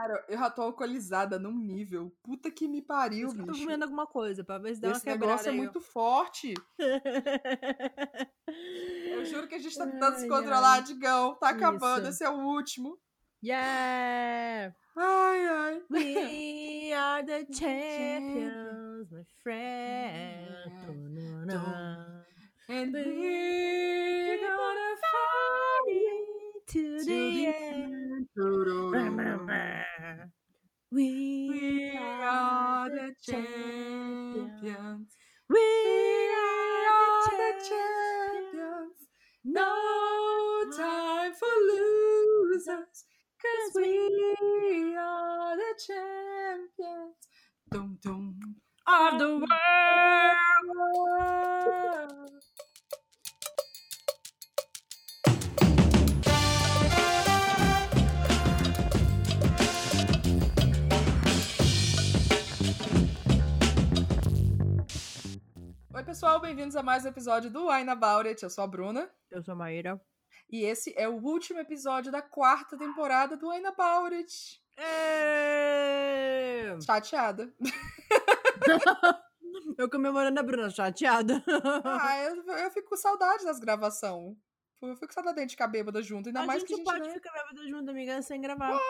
Cara, eu já tô alcoolizada num nível. Puta que me pariu, Por isso que eu tô bicho. comendo alguma coisa, pra ver se dá uma Esse quebrada negócio é muito forte. Eu juro que a gente tá tentando se Ai, controlar, ai. Digão. Tá acabando, Isso. esse é o último. Yeah! Ai, ai. We are the champions, my friend. Tununa. And We're gonna fight to to the the end. end. We We are the champions. We are are the champions. No No time for losers. Cause we are the champions. Dum, dum. of the world. Oi, pessoal, bem-vindos a mais um episódio do Wine About It. Eu sou a Bruna. Eu sou a Maíra. E esse é o último episódio da quarta temporada do Wine About It. É... Chateada. Eu comemorando a Bruna, chateada. Ah, eu, eu fico com saudade das gravações. Eu fico saudade de ficar bêbada junto. Ainda a mais gente que a gente. pode né? ficar bêbada junto, amiga, sem gravar.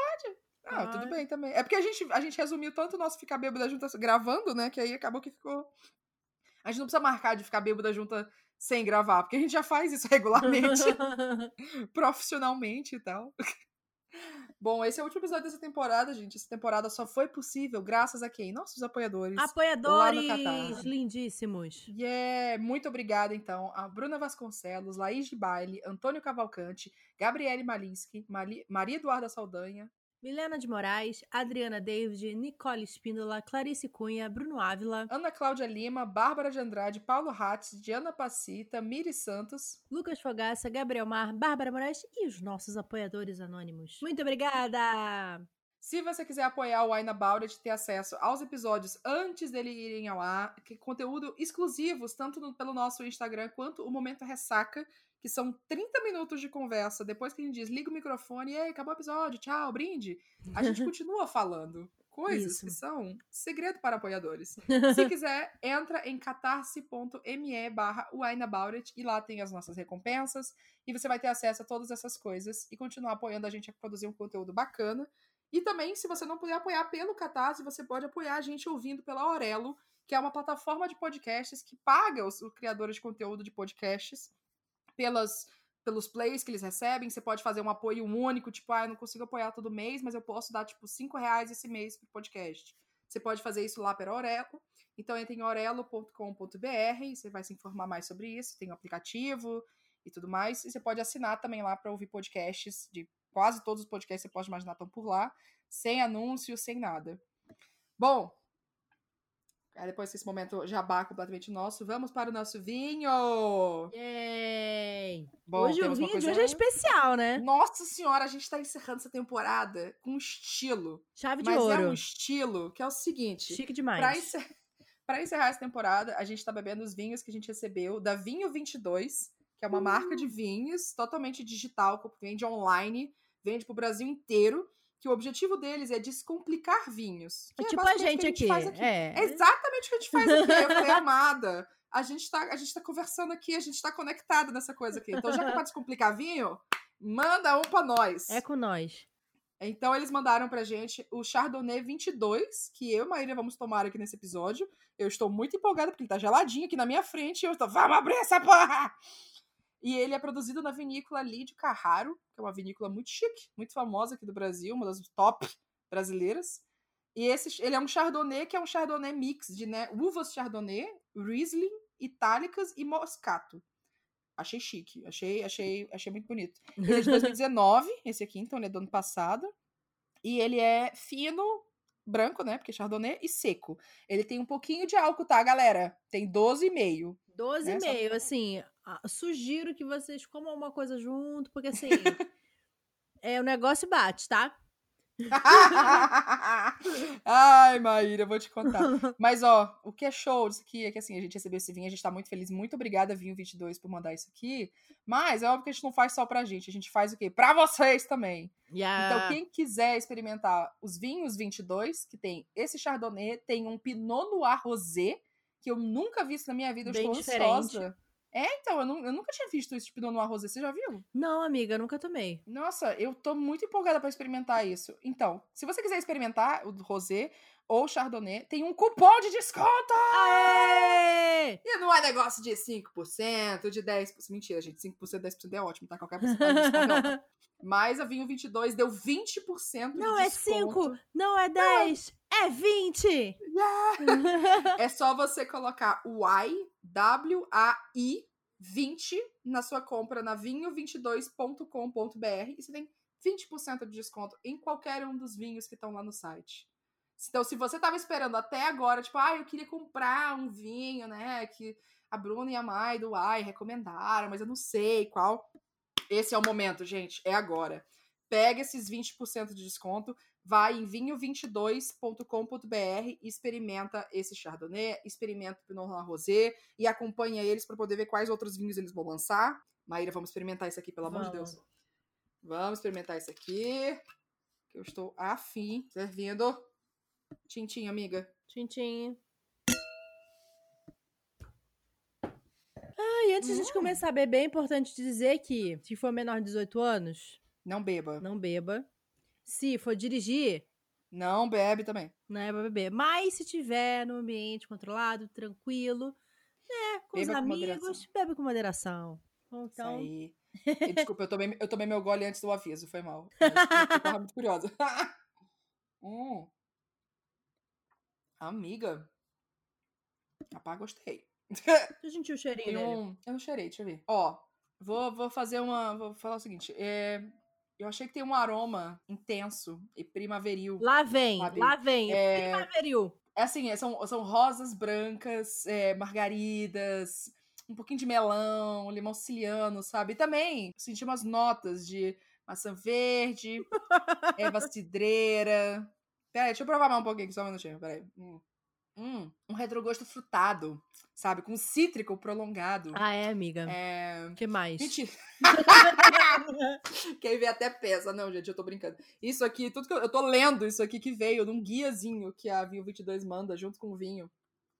Ah, tudo Pode. bem também. É porque a gente, a gente resumiu tanto o nosso ficar bêbada junto gravando, né? Que aí acabou que ficou. A gente não precisa marcar de ficar bêbada junta sem gravar, porque a gente já faz isso regularmente, profissionalmente e tal. Bom, esse é o último episódio dessa temporada, gente. Essa temporada só foi possível graças a quem? Nossos apoiadores. Apoiadores lindíssimos. Yeah! Muito obrigada, então, a Bruna Vasconcelos, Laís de Baile, Antônio Cavalcante, Gabriele Malinsky, Mali- Maria Eduarda Saldanha, Milena de Moraes, Adriana David, Nicole Espíndola, Clarice Cunha, Bruno Ávila, Ana Cláudia Lima, Bárbara de Andrade, Paulo Hatz, Diana Pacita, Miri Santos. Lucas Fogaça, Gabriel Mar, Bárbara Moraes e os nossos apoiadores anônimos. Muito obrigada! Se você quiser apoiar o About It, ter acesso aos episódios antes dele irem ao ar, que conteúdo exclusivos, tanto no- pelo nosso Instagram quanto o Momento Ressaca, que são 30 minutos de conversa, depois que a gente diz, liga o microfone, e acabou o episódio, tchau, brinde. A gente continua falando coisas Isso. que são segredo para apoiadores. Se quiser, entra em catarse.me barra e lá tem as nossas recompensas e você vai ter acesso a todas essas coisas e continuar apoiando a gente a produzir um conteúdo bacana. E também, se você não puder apoiar pelo Catarse, você pode apoiar a gente ouvindo pela Aurelo, que é uma plataforma de podcasts que paga os, os criadores de conteúdo de podcasts pelas, pelos plays que eles recebem. Você pode fazer um apoio único, tipo, ah, eu não consigo apoiar todo mês, mas eu posso dar, tipo, 5 reais esse mês pro podcast. Você pode fazer isso lá pela Aurelo. Então, entre em orelo.com.br e você vai se informar mais sobre isso. Tem o aplicativo e tudo mais. E você pode assinar também lá para ouvir podcasts de quase todos os podcasts que você pode imaginar estão por lá, sem anúncio, sem nada. Bom, aí depois desse momento jabá completamente nosso, vamos para o nosso vinho! Yay! Bom, hoje o vinho de hoje é especial, né? Nossa senhora, a gente tá encerrando essa temporada com estilo. Chave de Mas ouro. é um estilo que é o seguinte: Chique demais. Pra, encer- encerrar essa temporada, a gente tá bebendo os vinhos que a gente recebeu da Vinho 22, que é uma marca Uh! de vinhos totalmente digital, que vende online, vende pro Brasil inteiro, que o objetivo deles é descomplicar vinhos. que É tipo a gente o que aqui. faz É. É exatamente o que a gente faz aqui. Eu falei, amada, a gente, tá, a gente tá conversando aqui, a gente tá conectada nessa coisa aqui. Então, já que é pra descomplicar vinho, manda um pra nós. É com nós. Então eles mandaram pra gente o Chardonnay 22, que eu e Maíra vamos tomar aqui nesse episódio. Eu estou muito empolgada porque ele tá geladinho aqui na minha frente e eu estou, vamos abrir essa porra! E ele é produzido na vinícola Lídio Carraro, que é uma vinícola muito chique, muito famosa aqui do Brasil, uma das top brasileiras. E esse, ele é um Chardonnay que é um Chardonnay mix de né, uvas Chardonnay, Riesling, Itálicas e Moscato. Achei chique, achei, achei, achei muito bonito. Ele é de 2019, esse aqui, então ele é do ano passado. E ele é fino, branco, né? Porque é Chardonnay, e seco. Ele tem um pouquinho de álcool, tá, galera? Tem 12,5. 12 É, e só- meio, assim, sugiro que vocês comam uma coisa junto, porque assim, é, o negócio bate, tá? Ai, Maíra, eu vou te contar. Mas, ó, o que é show disso aqui é que, assim, a gente recebeu esse vinho, a gente tá muito feliz. Muito obrigada, Vinho 22, por mandar isso aqui. Mas é óbvio que a gente não faz só pra gente, a gente faz o quê? Pra vocês também. Yeah. Então, quem quiser experimentar os vinhos 22, que tem esse Chardonnay, tem um Pinot Noir Rosé, que eu nunca vi isso na minha vida, eu Bem estou diferente. ansiosa. É, então, eu, eu nunca tinha visto esse Pinot Noir Rosé, você já viu? Não, amiga, nunca tomei. Nossa, eu tô muito empolgada pra experimentar isso. Então, se você quiser experimentar o Rosé ou o Chardonnay, tem um cupom de desconto! Aê! E não é negócio de 5%, de 10%. Mentira, gente, 5%, 10% é ótimo, tá? Qualquer porcentagem de desconto é ótimo. Mas a Vinho 22 deu 20% de Não é desconto. 5, não é 10, é 20! É só você colocar o Y, W-A-I 20 na sua compra na vinho22.com.br e você tem 20% de desconto em qualquer um dos vinhos que estão lá no site. Então, se você tava esperando até agora, tipo, ah, eu queria comprar um vinho, né, que a Bruna e a Mai do Y recomendaram, mas eu não sei qual. Esse é o momento, gente, é agora. Pega esses 20% de desconto, vai em vinho22.com.br e experimenta esse Chardonnay, experimenta o Pinot Noir Rosé e acompanha eles para poder ver quais outros vinhos eles vão lançar. Maíra, vamos experimentar isso aqui, pelo amor de. Deus. Vamos experimentar isso aqui, que eu estou afim. Servindo. Tintim, amiga. Tintim. Ah, e antes de a gente Hum. começar a beber, é importante dizer que se for menor de 18 anos, Não beba. não beba. Se for dirigir, Não bebe também. não é pra beber. Mas se tiver no ambiente controlado, tranquilo, né, com Beba os amigos, bebe com moderação. Então, Isso aí. E, desculpa, eu tomei, eu tomei meu gole antes do aviso, foi mal. Eu tava muito curiosa. hum. Amiga. Rapaz, gostei. eu senti o cheirinho um... Eu não cheirei, deixa eu ver. Ó, vou, vou fazer uma. Vou falar o seguinte. É... Eu achei que tem um aroma intenso e primaveril. Lá vem, Sabe? lá vem. É, Primaveril. É assim, é- são, são rosas brancas, é, margaridas, um pouquinho de melão, limão siciliano, sabe? E também senti umas notas de maçã verde, erva cidreira. Peraí, deixa eu provar mais um pouquinho aqui, só um minutinho, peraí. Hum. Hum, um retrogosto frutado, sabe? Com cítrico prolongado. Ah, é, amiga. É... Que mais? Mentira. Quem vê até pesa. Não, gente, eu tô brincando. Isso aqui, tudo que eu, eu tô lendo isso aqui que veio num guiazinho que a Vinho 22 manda junto com o vinho.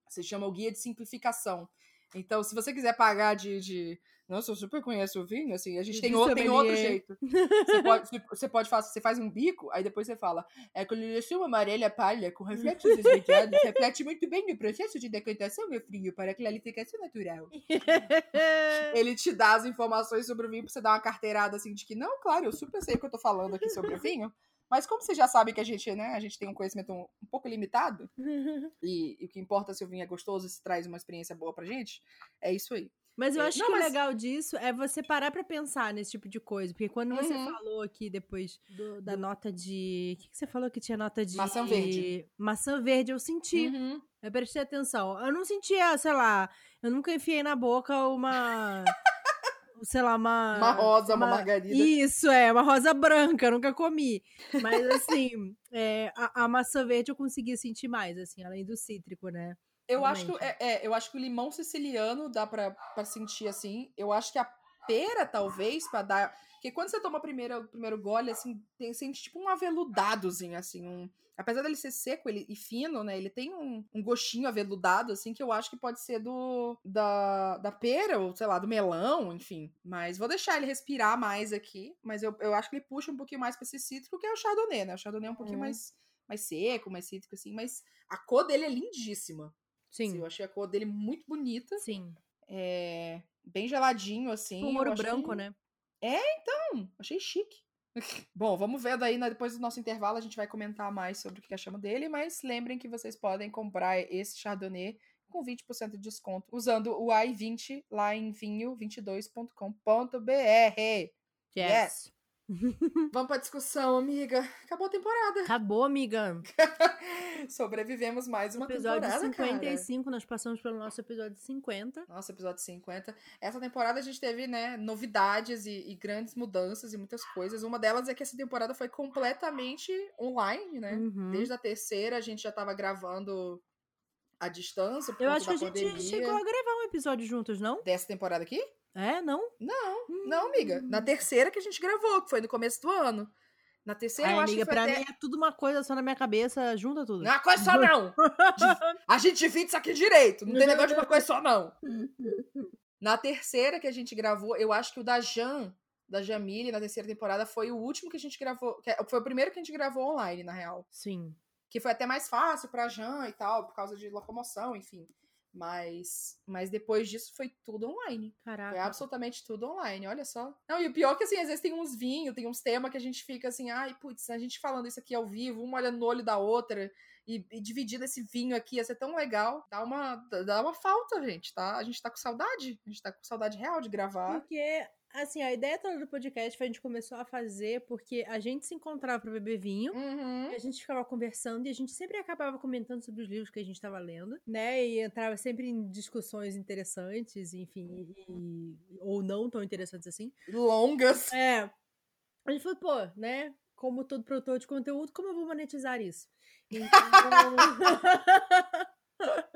Se chama o Guia de Simplificação. Então, se você quiser pagar de. de... Nossa, eu super conheço o vinho, assim, a gente tem, o- tem outro jeito. Você pode, você- você pode fazer, você faz um bico, aí depois você fala, é coloração amarela palha com reflexos esverdeados, reflete muito bem o processo de decantação, meu frio, para clarificação natural ele te dá as informações sobre o vinho pra você dar uma carteirada assim de que, não, claro, eu super sei o que eu tô falando aqui sobre o vinho. Mas como vocês já sabem que a gente, né, a gente tem um conhecimento um, um pouco limitado, e, e o que importa é se o vinho é gostoso se traz uma experiência boa pra gente, é isso aí. Mas eu É, acho não, que mas- o legal disso é você parar pra pensar nesse tipo de coisa. Porque quando você Uhum. falou aqui depois do- da nota de. O que, que você falou que tinha nota de. Maçã verde. Maçã verde, eu senti. Uhum. Eu prestei atenção. Eu não sentia, sei lá, eu nunca enfiei na boca uma. sei lá, uma. Uma rosa, uma margarida. Isso, é, uma rosa branca, eu nunca comi. Mas assim, é, a, a maçã verde eu consegui sentir mais, assim, além do cítrico, né? Eu acho, que, é, é, eu acho que o limão siciliano dá pra, pra sentir assim. Eu acho que a pera, talvez, pra dar. Porque quando você toma a primeira- o primeiro gole, assim, tem, sente tipo um aveludadozinho, assim. Um, apesar dele ser seco ele, e fino, né? Ele tem um, um gostinho aveludado, assim, que eu acho que pode ser do da, da pera, ou sei lá, do melão, enfim. Mas vou deixar ele respirar mais aqui. Mas eu, eu acho que ele puxa um pouquinho mais pra esse cítrico, que é o Chardonnay, né? O Chardonnay é um pouquinho Uhum. mais, mais seco, mais cítrico, assim. Mas a cor dele é lindíssima. Sim. Assim, eu achei a cor dele muito bonita. Sim. É, bem geladinho, assim. Um ouro achei- branco, né? Hum, achei chique. Bom, vamos ver daí, né, depois do nosso intervalo, a gente vai comentar mais sobre o que a chama dele, mas lembrem que vocês podem comprar esse Chardonnay com 20% de desconto usando o i20 lá em vinho22.com.br. Yes. Vamos pra discussão, amiga. Acabou a temporada. Acabou, amiga. Sobrevivemos mais uma episódio temporada, 55, nós passamos pelo nosso episódio 50. cara. Nossa, episódio 50. Essa temporada a gente teve, né, novidades e, e grandes mudanças e muitas coisas. Uma delas é que essa temporada foi completamente online, né? Uhum. Desde a terceira a gente já tava gravando à distância Eu acho que a gente pandemia. chegou a gravar um episódio juntos, não? Dessa temporada aqui? É, não? Não, não, amiga. Na terceira que a gente gravou, que foi no começo do ano. Na terceira, Ai, eu acho amiga, que foi pra até... mim é tudo uma coisa só na minha cabeça, junta tudo. Não é uma coisa só, não! A gente divide isso aqui direito. Não tem negócio de uma coisa só, não. Na terceira que a gente gravou, eu acho que o da Jan, da Jamile, na terceira temporada, foi o último que a gente gravou. que é- Foi o primeiro que a gente gravou online, na real. Sim. Que foi até mais fácil pra Jan e tal, por causa de locomoção, enfim. Mas, mas depois disso foi tudo online. Foi Caraca. absolutamente tudo online, olha só. Não, e o pior é que, assim, às vezes tem uns vinhos, tem uns temas que a gente fica assim, ai, putz, a gente falando isso aqui ao vivo, uma olhando no olho da outra, e, e dividindo esse vinho aqui, ia ser tão legal. Dá uma, dá uma falta, gente, tá? A gente tá com saudade. A gente tá com saudade real de gravar. Porque, assim, a ideia toda do podcast foi a gente começou a fazer porque a gente se encontrava pra beber vinho. Uhum. A gente ficava conversando e a gente sempre acabava comentando sobre os livros que a gente estava lendo, né? E entrava sempre em discussões interessantes, enfim, e- ou não tão interessantes assim. Longas. É. A gente falou, pô, né? Como todo produtor de conteúdo, como eu vou monetizar isso? Então...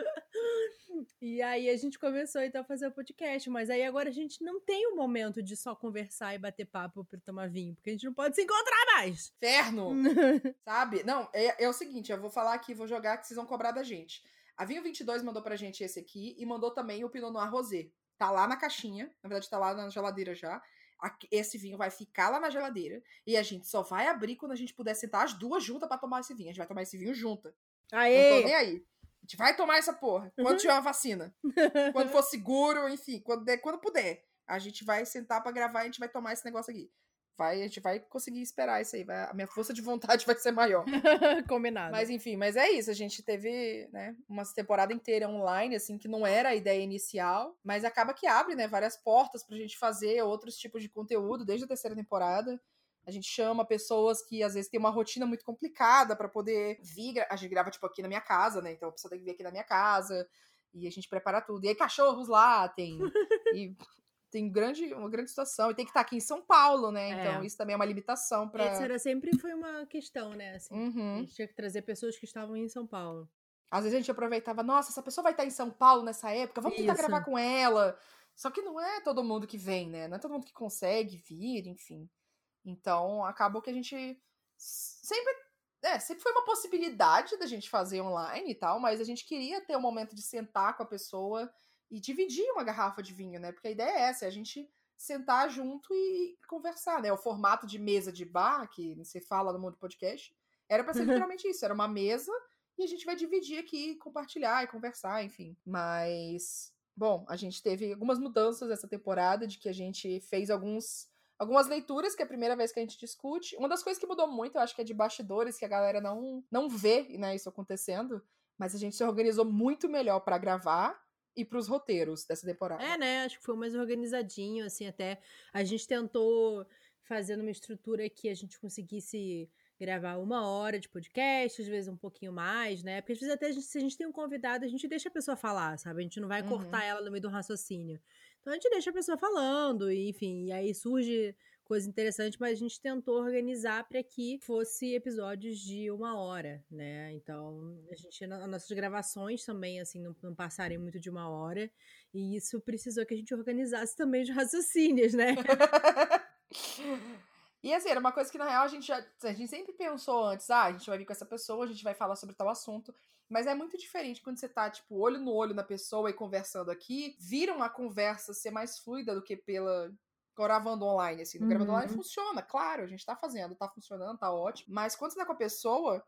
e aí a gente começou então a fazer o podcast, mas aí agora a gente não tem o momento de só conversar e bater papo pra tomar vinho, porque a gente não pode se encontrar mais. Inferno. Sabe? Não, é, é o seguinte, eu vou falar aqui, vou jogar que vocês vão cobrar da gente. A Vinho 22 mandou pra gente esse aqui e mandou também o Pinot Noir Rosé. Tá lá na caixinha, na verdade tá lá na geladeira já. Esse vinho vai ficar lá na geladeira e a gente só vai abrir quando a gente puder sentar as duas juntas pra tomar esse vinho. A gente vai tomar esse vinho junta. Não tô Aê! nem aí. A gente vai tomar essa porra. Quando tiver uma vacina. Quando for seguro, enfim, quando, der- quando puder. A gente vai sentar pra gravar e a gente vai tomar esse negócio aqui. Vai, a gente vai conseguir esperar isso aí. vai- a minha força de vontade vai ser maior. Combinado. Mas enfim, mas é isso. A gente teve, né, uma temporada inteira online, assim, que não era a ideia inicial, mas acaba que abre, né, várias portas pra gente fazer outros tipos de conteúdo desde a terceira temporada. A gente chama pessoas que às vezes têm uma rotina muito complicada pra poder vir. A gente grava, tipo, aqui na minha casa, né? Então a pessoa tem que vir aqui na minha casa e a gente prepara tudo. E aí, cachorros lá, tem. e tem grande, uma grande situação. E tem que estar aqui em São Paulo, né? Então É. isso também é uma limitação pra. Essa era sempre foi uma questão, né? Assim, A Uhum. gente tinha que trazer pessoas que estavam em São Paulo. Às vezes a gente aproveitava, nossa, essa pessoa vai estar em São Paulo nessa época, vamos tentar Isso. gravar com ela. Só que não é todo mundo que vem, né? Não é todo mundo que consegue vir, enfim. Então, acabou que a gente sempre. É, sempre foi uma possibilidade da gente fazer online e tal, mas a gente queria ter o momento de sentar com a pessoa e dividir uma garrafa de vinho, né? Porque a ideia é essa, é a gente sentar junto e conversar, né? O formato de mesa de bar, que você fala no mundo podcast, era pra ser literalmente isso, era uma mesa e a gente vai dividir aqui, compartilhar e conversar, enfim. Mas, bom, a gente teve algumas mudanças essa temporada, de que a gente fez alguns algumas leituras, que é a primeira vez que a gente discute. Uma das coisas que mudou muito, eu acho que é de bastidores, que a galera não, não vê né, isso acontecendo, mas a gente se organizou muito melhor pra gravar e pros roteiros dessa temporada. É, né? Acho que foi mais organizadinho, assim, até. A gente tentou fazer uma estrutura que a gente conseguisse gravar uma hora de podcast, às vezes um pouquinho mais, né? Porque às vezes até a gente- se a gente tem um convidado, a gente deixa a pessoa falar, sabe? A gente não vai Uhum. cortar ela no meio do raciocínio. Então a gente deixa a pessoa falando, e, enfim, e aí surge coisa interessante, mas a gente tentou organizar para que fosse episódios de uma hora, né? Então, a gente, as nossas gravações também, assim, não, não passarem muito de uma hora, e isso precisou que a gente organizasse também os raciocínios, né? E assim, era uma coisa que na real a gente já. A gente sempre pensou antes, ah, a gente vai vir com essa pessoa, a gente vai falar sobre tal assunto. Mas é muito diferente quando você tá, tipo, olho no olho na pessoa e conversando aqui, vira uma conversa ser mais fluida do que pela. Gravando online, assim. No gravando Uhum. online funciona, claro, a gente tá fazendo, tá funcionando, tá ótimo. Mas quando você tá com a pessoa,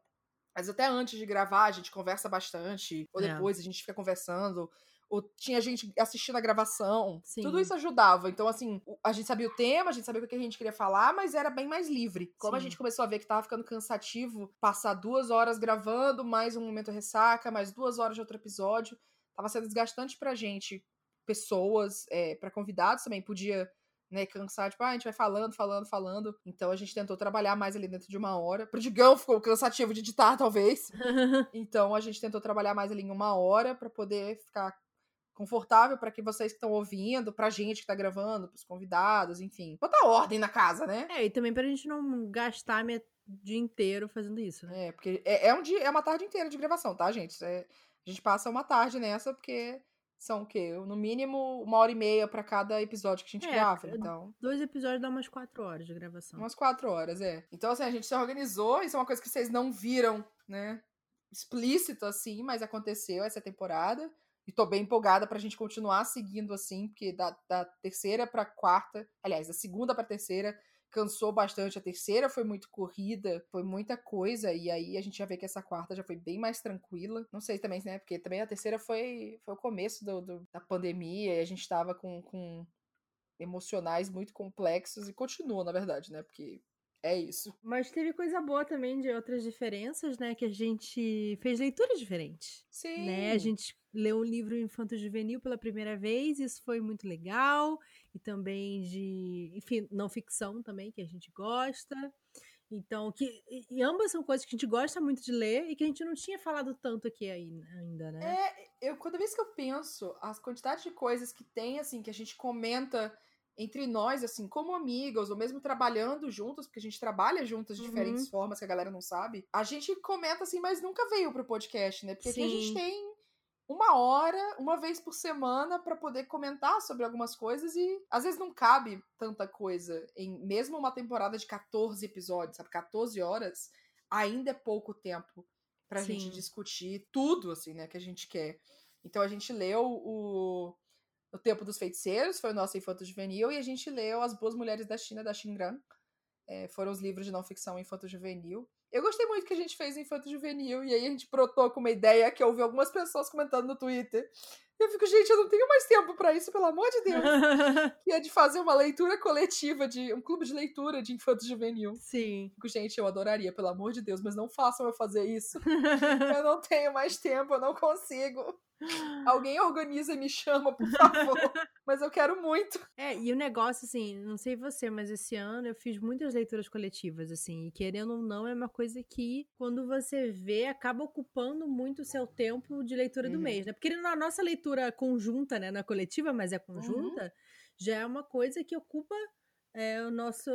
mas até antes de gravar, a gente conversa bastante, ou É. depois a gente fica conversando, ou tinha gente assistindo a gravação. Sim. Tudo isso ajudava. Então, assim, a gente sabia o tema, a gente sabia o que a gente queria falar, mas era bem mais livre. Como a Sim. gente começou a ver que tava ficando cansativo passar duas horas gravando, mais um momento ressaca, mais duas horas de outro episódio, tava sendo desgastante pra gente. Pessoas, é, para convidados também, podia né, cansar, tipo, ah, a gente vai falando, falando, falando. Então a gente tentou trabalhar mais ali dentro de uma hora. Pro Digão ficou cansativo de editar, talvez. então a gente tentou trabalhar mais ali em uma hora para poder ficar confortável para que vocês que estão ouvindo, pra gente que tá gravando, pros convidados, enfim. Botar ordem na casa, né? É, e também pra gente não gastar o dia inteiro fazendo isso, né? É, porque é, é um dia, é uma tarde inteira de gravação, tá, gente? É, a gente passa uma tarde nessa porque são o quê? No mínimo uma hora e meia para cada episódio que a gente é, grava, então. Dois episódios dá umas quatro horas de gravação. Umas quatro horas, é. Então, assim, a gente se organizou, isso é uma coisa que vocês não viram, né? Explícito, assim, mas aconteceu essa temporada. E tô bem empolgada pra gente continuar seguindo assim, porque da, da terceira pra quarta, aliás, da segunda pra terceira, cansou bastante. A terceira foi muito corrida, foi muita coisa, e aí a gente já vê que essa quarta já foi bem mais tranquila. Não sei também, né? Porque também a terceira foi, foi o começo do, do da pandemia, e a gente tava com, com emocionais muito complexos, e continua, na verdade, né? Porque é isso. Mas teve coisa boa também de outras diferenças, né? Que a gente fez leituras diferentes. Sim. Né? A gente leu um livro infanto-juvenil pela primeira vez, isso foi muito legal. E também de, enfim, não ficção também, que a gente gosta. Então, que, e ambas são coisas que a gente gosta muito de ler e que a gente não tinha falado tanto aqui ainda, né? É, eu, cada vez que eu penso, as quantidades de coisas que tem, assim, que a gente comenta entre nós, assim, como amigas, ou mesmo trabalhando juntas, porque a gente trabalha juntas de uhum. diferentes formas que a galera não sabe, a gente comenta assim, mas nunca veio pro podcast, né? Porque Sim. aqui a gente tem uma hora, uma vez por semana, para poder comentar sobre algumas coisas e às vezes não cabe tanta coisa em mesmo uma temporada de 14 episódios, sabe? 14 horas ainda é pouco tempo pra Sim. gente discutir tudo, assim, né, que a gente quer. Então a gente leu o o Tempo dos Feiticeiros, foi o nosso infanto juvenil, e a gente leu As Boas Mulheres da China, da Xingran. É, foram os livros de não ficção infanto juvenil. Eu gostei muito que a gente fez infanto juvenil, e aí a gente brotou com uma ideia que eu ouvi algumas pessoas comentando no Twitter. Eu fico, gente, eu não tenho mais tempo para isso, pelo amor de Deus. que é de fazer uma leitura coletiva, de um clube de leitura de infanto juvenil. Sim. Fico, gente, eu adoraria, pelo amor de Deus, mas não façam eu fazer isso. eu não tenho mais tempo, eu não consigo. Alguém organiza e me chama, por favor. mas eu quero muito. É, e o negócio, assim, não sei você, mas esse ano eu fiz muitas leituras coletivas, assim, e querendo ou não, é uma coisa que, quando você vê, acaba ocupando muito o seu tempo de leitura uhum. do mês, né? Porque na nossa leitura conjunta, né, na coletiva, mas é conjunta, uhum. já é uma coisa que ocupa é, o nosso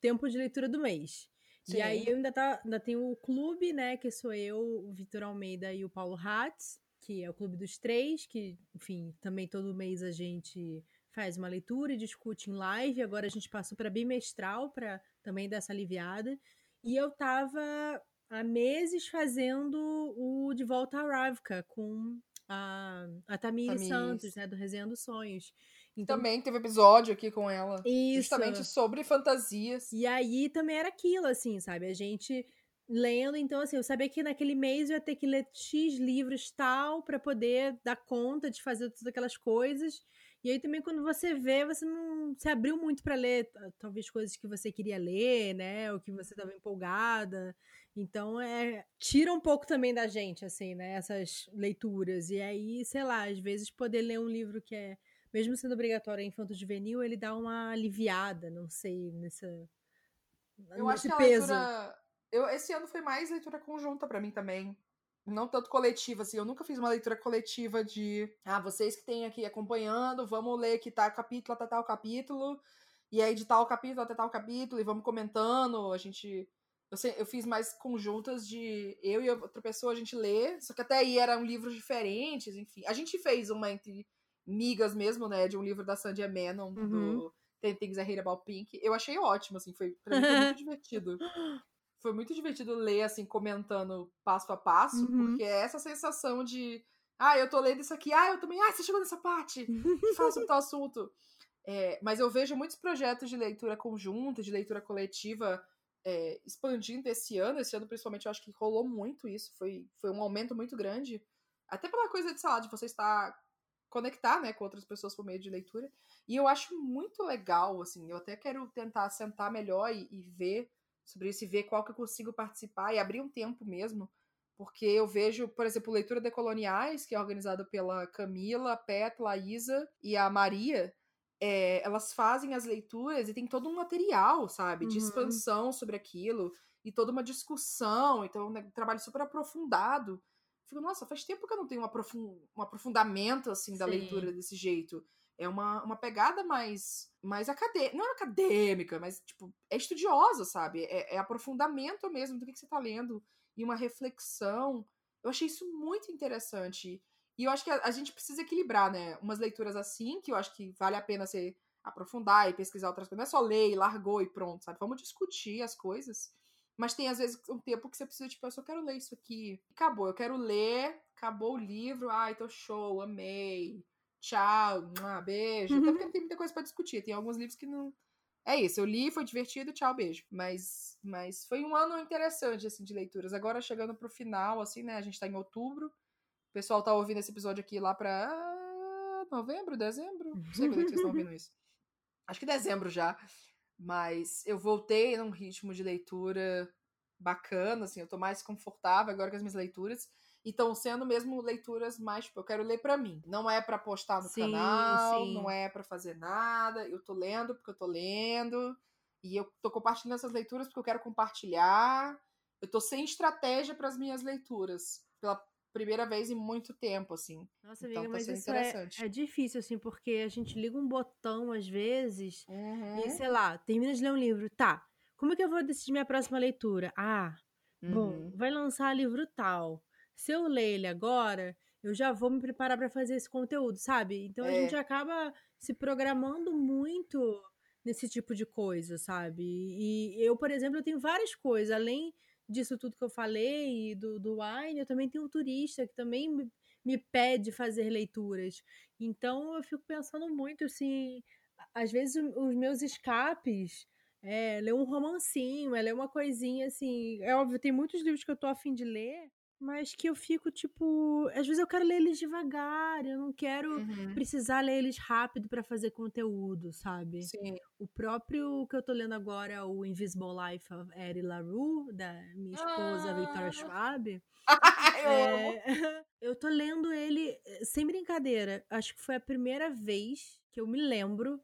tempo de leitura do mês. Sim. E aí eu ainda, tá, ainda tenho o clube, né, que sou eu, o Vitor Almeida e o Paulo Hatz que é o Clube dos Três, que, enfim, também todo mês a gente faz uma leitura e discute em live. Agora a gente passou para bimestral para também dar essa aliviada. E eu tava há meses fazendo o De Volta à Ravka com a, a Tamir Santos, né, do Resenha dos Sonhos. Então, também teve episódio aqui com ela. Isso. Justamente sobre fantasias. E aí também era aquilo, assim, sabe? A gente lendo, então assim, eu sabia que naquele mês eu ia ter que ler X livros tal para poder dar conta de fazer todas aquelas coisas. E aí também quando você vê, você não se abriu muito para ler talvez coisas que você queria ler, né, ou que você estava empolgada. Então é tira um pouco também da gente assim, né, essas leituras. E aí, sei lá, às vezes poder ler um livro que é mesmo sendo obrigatório infanto juvenil, ele dá uma aliviada, não sei, nessa eu acho que a peso. leitura eu, esse ano foi mais leitura conjunta para mim também. Não tanto coletiva, assim. Eu nunca fiz uma leitura coletiva de. Ah, vocês que têm aqui acompanhando, vamos ler que tá capítulo até tal capítulo. E aí, de tal capítulo até tal capítulo, e vamos comentando. A gente. Eu, sei, eu fiz mais conjuntas de eu e outra pessoa a gente ler. Só que até aí eram livros diferentes, enfim. A gente fez uma entre migas mesmo, né? De um livro da Sandy Menon, uhum. do Ten Things I Hate About Pink. Eu achei ótimo, assim. Foi, pra mim foi muito divertido. Foi muito divertido ler, assim, comentando passo a passo, uhum. porque é essa sensação de. Ah, eu tô lendo isso aqui, ah, eu também. Ah, você chegou nessa parte! Faça um tal assunto. É, mas eu vejo muitos projetos de leitura conjunta, de leitura coletiva é, expandindo esse ano. Esse ano, principalmente, eu acho que rolou muito isso. Foi, foi um aumento muito grande. Até pela coisa de, sei lá, de você estar conectar, né, com outras pessoas por meio de leitura. E eu acho muito legal, assim, eu até quero tentar sentar melhor e, e ver sobre isso e ver qual que eu consigo participar e abrir um tempo mesmo, porque eu vejo, por exemplo, Leitura Decoloniais, que é organizado pela Camila, Pet, Laísa e a Maria, é, elas fazem as leituras e tem todo um material, sabe, de Uhum. expansão sobre aquilo e toda uma discussão, então né, um trabalho super aprofundado. Fico, nossa, faz tempo que eu não tenho um, aprofun- um aprofundamento assim da Sim. leitura desse jeito. É uma, uma pegada mais, mais acadêmica, não é acadêmica, mas tipo, é estudiosa, sabe? É, é aprofundamento mesmo do que, que você tá lendo e uma reflexão. Eu achei isso muito interessante. E eu acho que a, a gente precisa equilibrar, né? Umas leituras assim, que eu acho que vale a pena você aprofundar e pesquisar outras coisas. Não é só ler e largou e pronto, sabe? Vamos discutir as coisas. Mas tem, às vezes, um tempo que você precisa, tipo, eu só quero ler isso aqui. Acabou, eu quero ler, acabou o livro. Ai, tô show, amei. Tchau, beijo. Até porque não tem muita coisa pra discutir. Tem alguns livros que não. É isso, eu li, foi divertido, tchau, beijo. Mas, mas foi um ano interessante, assim, de leituras. Agora, chegando pro final, assim, né? A gente tá em outubro. O pessoal tá ouvindo esse episódio aqui lá pra novembro, dezembro? Não sei quando é que vocês estão ouvindo isso. Acho que dezembro já. Mas eu voltei num ritmo de leitura bacana, assim, eu tô mais confortável agora com as minhas leituras. E estão sendo mesmo leituras mais, tipo, eu quero ler pra mim. Não é pra postar no Sim, canal, sim. não é pra fazer nada. Eu tô lendo porque eu tô lendo. E eu tô compartilhando essas leituras porque eu quero compartilhar. Eu tô sem estratégia para as minhas leituras. Pela primeira vez em muito tempo, assim. Nossa, Então amiga, tá mas sendo isso é, interessante. é difícil, assim, porque a gente liga um botão às vezes Uhum. e, sei lá, termina de ler um livro. Tá, como é que eu vou decidir minha próxima leitura? Ah, bom, Uhum. vai lançar livro tal. Se eu ler ele agora, eu já vou me preparar pra fazer esse conteúdo, sabe? Então a É. gente acaba se programando muito nesse tipo de coisa, sabe? E eu, por exemplo, eu tenho várias coisas, além disso tudo que eu falei, e do, do Wine, eu também tenho um turista que também me, me pede fazer leituras. Então eu fico pensando muito assim, às vezes os meus escapes é ler um romancinho, é ler uma coisinha assim. É óbvio, tem muitos livros que eu tô afim de ler, mas que eu fico, tipo. Às vezes eu quero ler eles devagar, eu não quero Uhum. precisar ler eles rápido pra fazer conteúdo, sabe? Sim. O próprio que eu tô lendo agora, o Invisible Life of Eddie LaRue, da minha esposa Victoria Ah. Schwab. eu amo. É, eu tô lendo ele eh, sem brincadeira. Acho que foi a primeira vez que eu me lembro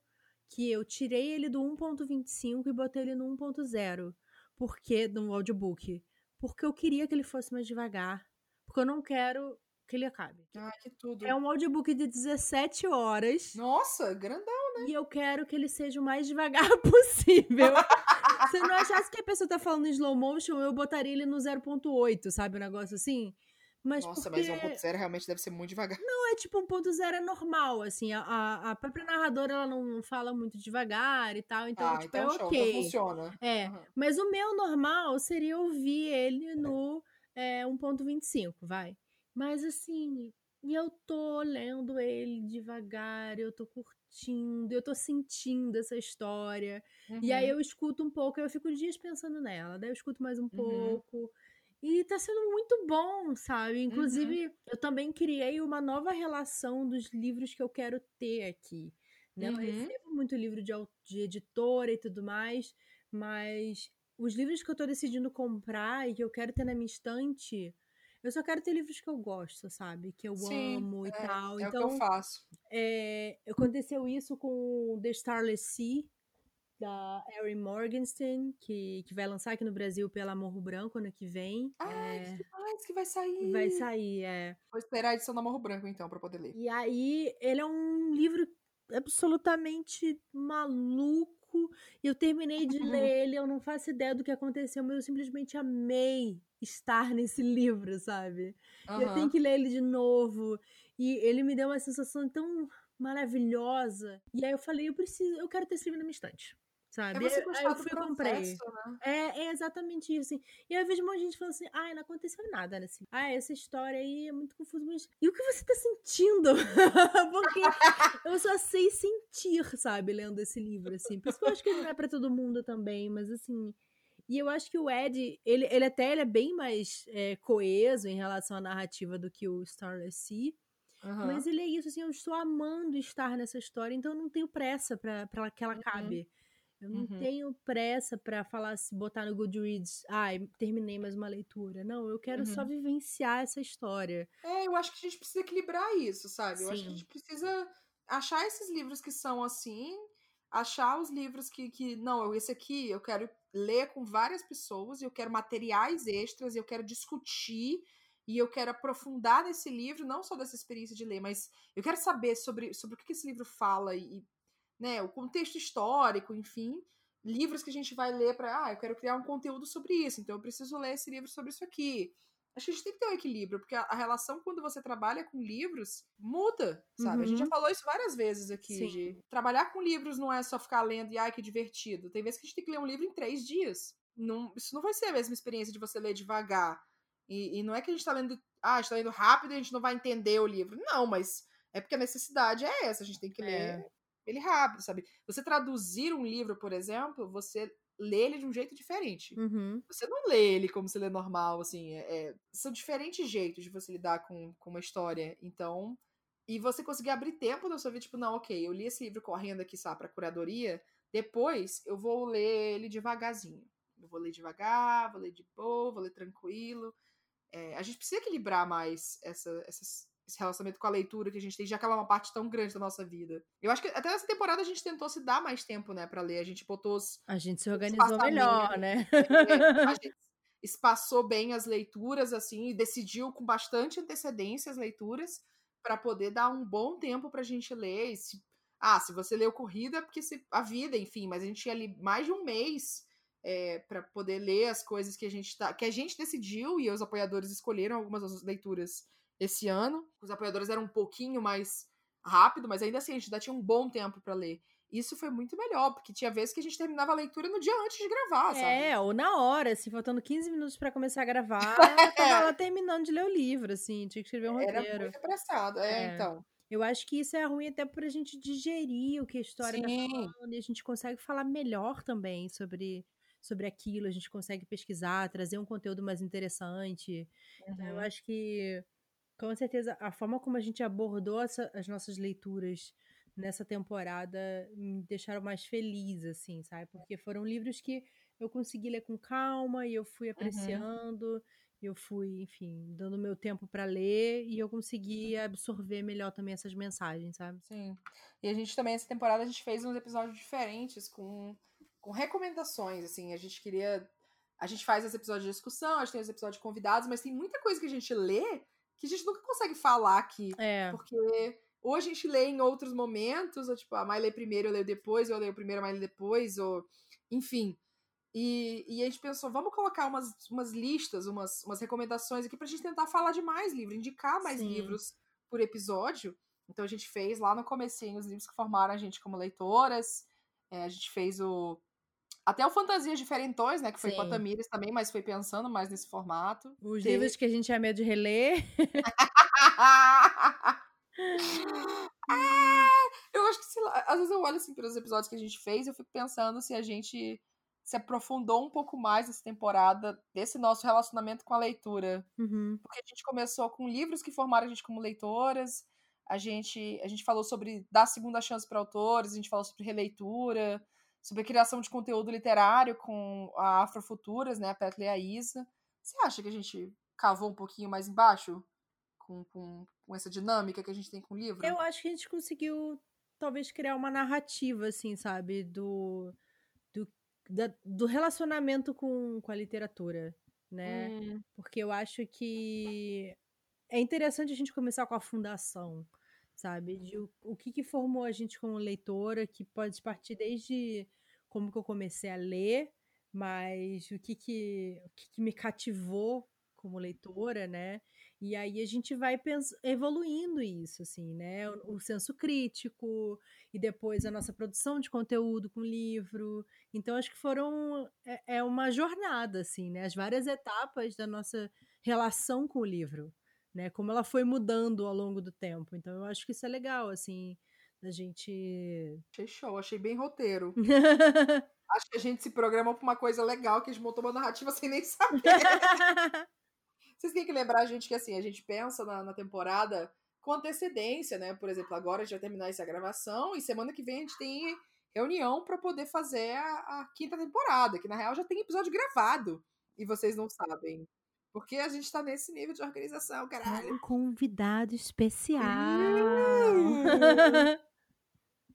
que eu tirei ele do 1.25 e botei ele no 1.0. Por quê? No audiobook. Porque eu queria que ele fosse mais devagar. Porque eu não quero que ele acabe. Ai, que tudo. É um audiobook de 17 horas. Nossa, grandão. E eu quero que ele seja o mais devagar possível. Se eu não achasse que a pessoa tá falando em slow motion, eu botaria ele no 0.8, sabe? Um negócio assim. Mas Nossa, porque... mas 1.0 realmente deve ser muito devagar. Não, é tipo 1.0 é normal, assim. A, a, própria narradora, ela não fala muito devagar e tal. Então, ah, tipo, então é show, ok. então funciona. É, Uhum. mas o meu normal seria ouvir ele no é, 1.25, vai. Mas assim, e eu tô lendo ele devagar, eu tô curtindo, eu tô sentindo essa história. E aí Uhum. eu escuto um pouco, eu fico dias pensando nela, daí eu escuto mais um Uhum. pouco. E tá sendo muito bom, sabe? Inclusive, eu também criei uma nova relação dos livros que eu quero ter aqui. Né? Eu Uhum. recebo muito livro de, de editora e tudo mais, mas os livros que eu tô decidindo comprar e que eu quero ter na minha estante, eu só quero ter livros que eu gosto, sabe? Que eu Sim, amo e tal. É o que então, eu faço. é, aconteceu isso com The Starless Sea, da Erin Morgenstern, que, que vai lançar aqui no Brasil pela Morro Branco ano que vem. Ai, É, que demais que vai sair. vai sair, é. Vou esperar a edição da Morro Branco, então, pra poder ler. E aí, ele é um livro absolutamente maluco. E eu terminei de ler ele, eu não faço ideia do que aconteceu, mas eu simplesmente amei estar nesse livro, sabe? E Eu tenho que ler ele de novo. E ele me deu uma sensação tão maravilhosa. E aí eu falei, eu preciso, eu quero ter esse livro na minha estante. É Sabe? você aí gostar eu do fui e comprei. né? É, é exatamente isso. Assim. E aí eu vejo um monte de gente falando assim: ai, não aconteceu nada nesse. Ah, essa história aí é muito confusa, mas. E o que você tá sentindo? Porque eu só sei sentir, sabe, lendo esse livro, assim. Por isso que eu acho que ele não é pra todo mundo também, mas assim. E eu acho que o Ed, ele, ele até ele é bem mais é, coeso em relação à narrativa do que o Starless Sea. Aham. Mas ele é isso, assim, eu estou amando estar nessa história, então eu não tenho pressa pra, pra que ela Uhum. Eu não Uhum. tenho pressa pra falar, se botar no Goodreads, ai, terminei mais uma leitura. Não, eu quero só Uhum. vivenciar essa história. É, eu acho que a gente precisa equilibrar isso, sabe? Eu acho que a Sim. gente precisa achar esses livros que são assim, achar os livros que, que não, esse aqui eu quero ler com várias pessoas, e eu quero materiais extras, e eu quero discutir, e eu quero aprofundar nesse livro, não só dessa experiência de ler, mas eu quero saber sobre, sobre o que esse livro fala e, né, o contexto histórico, enfim, livros que a gente vai ler para, ah, eu quero criar um conteúdo sobre isso, então eu preciso ler esse livro sobre isso aqui. Acho que a gente tem que ter um equilíbrio, porque a, a relação quando você trabalha com livros muda, sabe? Uhum. A gente já uhum. falou isso várias vezes aqui, de trabalhar com livros não é só ficar lendo e ai que divertido. Tem vezes que a gente tem que ler um livro em três dias. Não, isso não vai ser a mesma experiência de você ler devagar. E, e não é que a gente tá lendo, ah, a gente tá lendo rápido e a gente não vai entender o livro. Não, mas é porque a necessidade é essa, a gente tem que ler é. Ele rápido, sabe? Você traduzir um livro, por exemplo, você lê ele de um jeito diferente. Uhum. Você não lê ele como se lê normal, assim. É, é, são diferentes jeitos de você lidar com, com uma história. Então. E você conseguir abrir tempo na sua vida, tipo, não, ok, eu li esse livro correndo aqui, sabe, pra curadoria. Depois eu vou ler ele devagarzinho. Eu vou ler devagar, vou ler de boa, vou ler tranquilo. É, a gente precisa equilibrar mais essa, essas, esse relacionamento com a leitura que a gente tem, já que ela é uma parte tão grande da nossa vida. Eu acho que até nessa temporada a gente tentou se dar mais tempo, né, para ler. A gente botou os. A gente se organizou melhor, né? É, a gente espaçou bem as leituras, assim, e decidiu com bastante antecedência as leituras para poder dar um bom tempo pra gente ler. Se, ah, se você leu corrida, é porque se, a vida, enfim, mas a gente tinha ali mais de um mês é, para poder ler as coisas que a gente tá, que a gente decidiu e os apoiadores escolheram algumas das leituras esse ano. Os apoiadores eram um pouquinho mais rápido, mas ainda assim a gente ainda tinha um bom tempo para ler. Isso foi muito melhor, porque tinha vezes que a gente terminava a leitura no dia antes de gravar, sabe? É, ou na hora, assim, faltando 15 minutos para começar a gravar, tava lá terminando de ler o livro, assim, tinha que escrever um roteiro. Era muito apressado, é, é, então. Eu acho que isso é ruim até pra gente digerir o que a história tá Sim. tá falando, e a gente consegue falar melhor também sobre, sobre aquilo, a gente consegue pesquisar, trazer um conteúdo mais interessante. Uhum. Então, eu uhum. acho que com certeza, a forma como a gente abordou essa, as nossas leituras nessa temporada me deixaram mais feliz, assim, sabe? Porque foram livros que eu consegui ler com calma e eu fui uhum. apreciando, uhum. eu fui, enfim, dando meu tempo para ler e eu consegui absorver melhor também essas mensagens, sabe? Sim. E a gente também, essa temporada, a gente fez uns episódios diferentes com, com recomendações, assim, a gente queria. A gente faz esse episódio de discussão, a gente tem os episódios de convidados, mas tem muita coisa que a gente lê que a gente nunca consegue falar aqui. É. Porque ou a gente lê em outros momentos, ou tipo, a Mai lê primeiro, eu leio depois, ou eu leio primeiro, a Mai lê depois, ou enfim. E, e a gente pensou, vamos colocar umas, umas listas, umas, umas recomendações aqui pra gente tentar falar de mais livros, indicar mais Sim. livros por episódio. Então a gente fez lá no comecinho os livros que formaram a gente como leitoras. É, a gente fez o até o Fantasias Diferentões, né? Que foi Sim. com a Tamires também, mas foi pensando mais nesse formato. Os livros que a gente tinha medo de reler. ah, eu acho que, sei lá, às vezes eu olho assim pelos episódios que a gente fez e eu fico pensando se a gente se aprofundou um pouco mais essa temporada desse nosso relacionamento com a leitura. Uhum. Porque a gente começou com livros que formaram a gente como leitoras, a gente, a gente falou sobre dar segunda chance para autores, a gente falou sobre releitura, sobre a criação de conteúdo literário com a Afrofuturas, né, a Petra e a Isa. Você acha que a gente cavou um pouquinho mais embaixo com, com, com essa dinâmica que a gente tem com o livro? Eu acho que a gente conseguiu, talvez, criar uma narrativa, assim, sabe, do, do, da, do relacionamento com, com a literatura, né? Hum. Porque eu acho que é interessante a gente começar com a fundação, sabe? De o, o que, que formou a gente como leitora, que pode partir desde como que eu comecei a ler, mas o que que, o que, que me cativou como leitora, né? E aí a gente vai evoluindo isso, assim, né? O, o, senso crítico e depois a nossa produção de conteúdo com livro. Então acho que foram é, é uma jornada, assim, né? As várias etapas da nossa relação com o livro, né? Como ela foi mudando ao longo do tempo. Então eu acho que isso é legal, assim, da gente. Show, achei bem roteiro. Acho que a gente se programa pra uma coisa legal, que a gente montou uma narrativa sem nem saber. Vocês têm que lembrar a gente que assim, a gente pensa na, na temporada com antecedência, né? Por exemplo, agora a gente vai terminar essa gravação e semana que vem a gente tem reunião para poder fazer a, a, quinta temporada, que na real já tem episódio gravado e vocês não sabem. Porque a gente tá nesse nível de organização, caralho. Um convidado especial.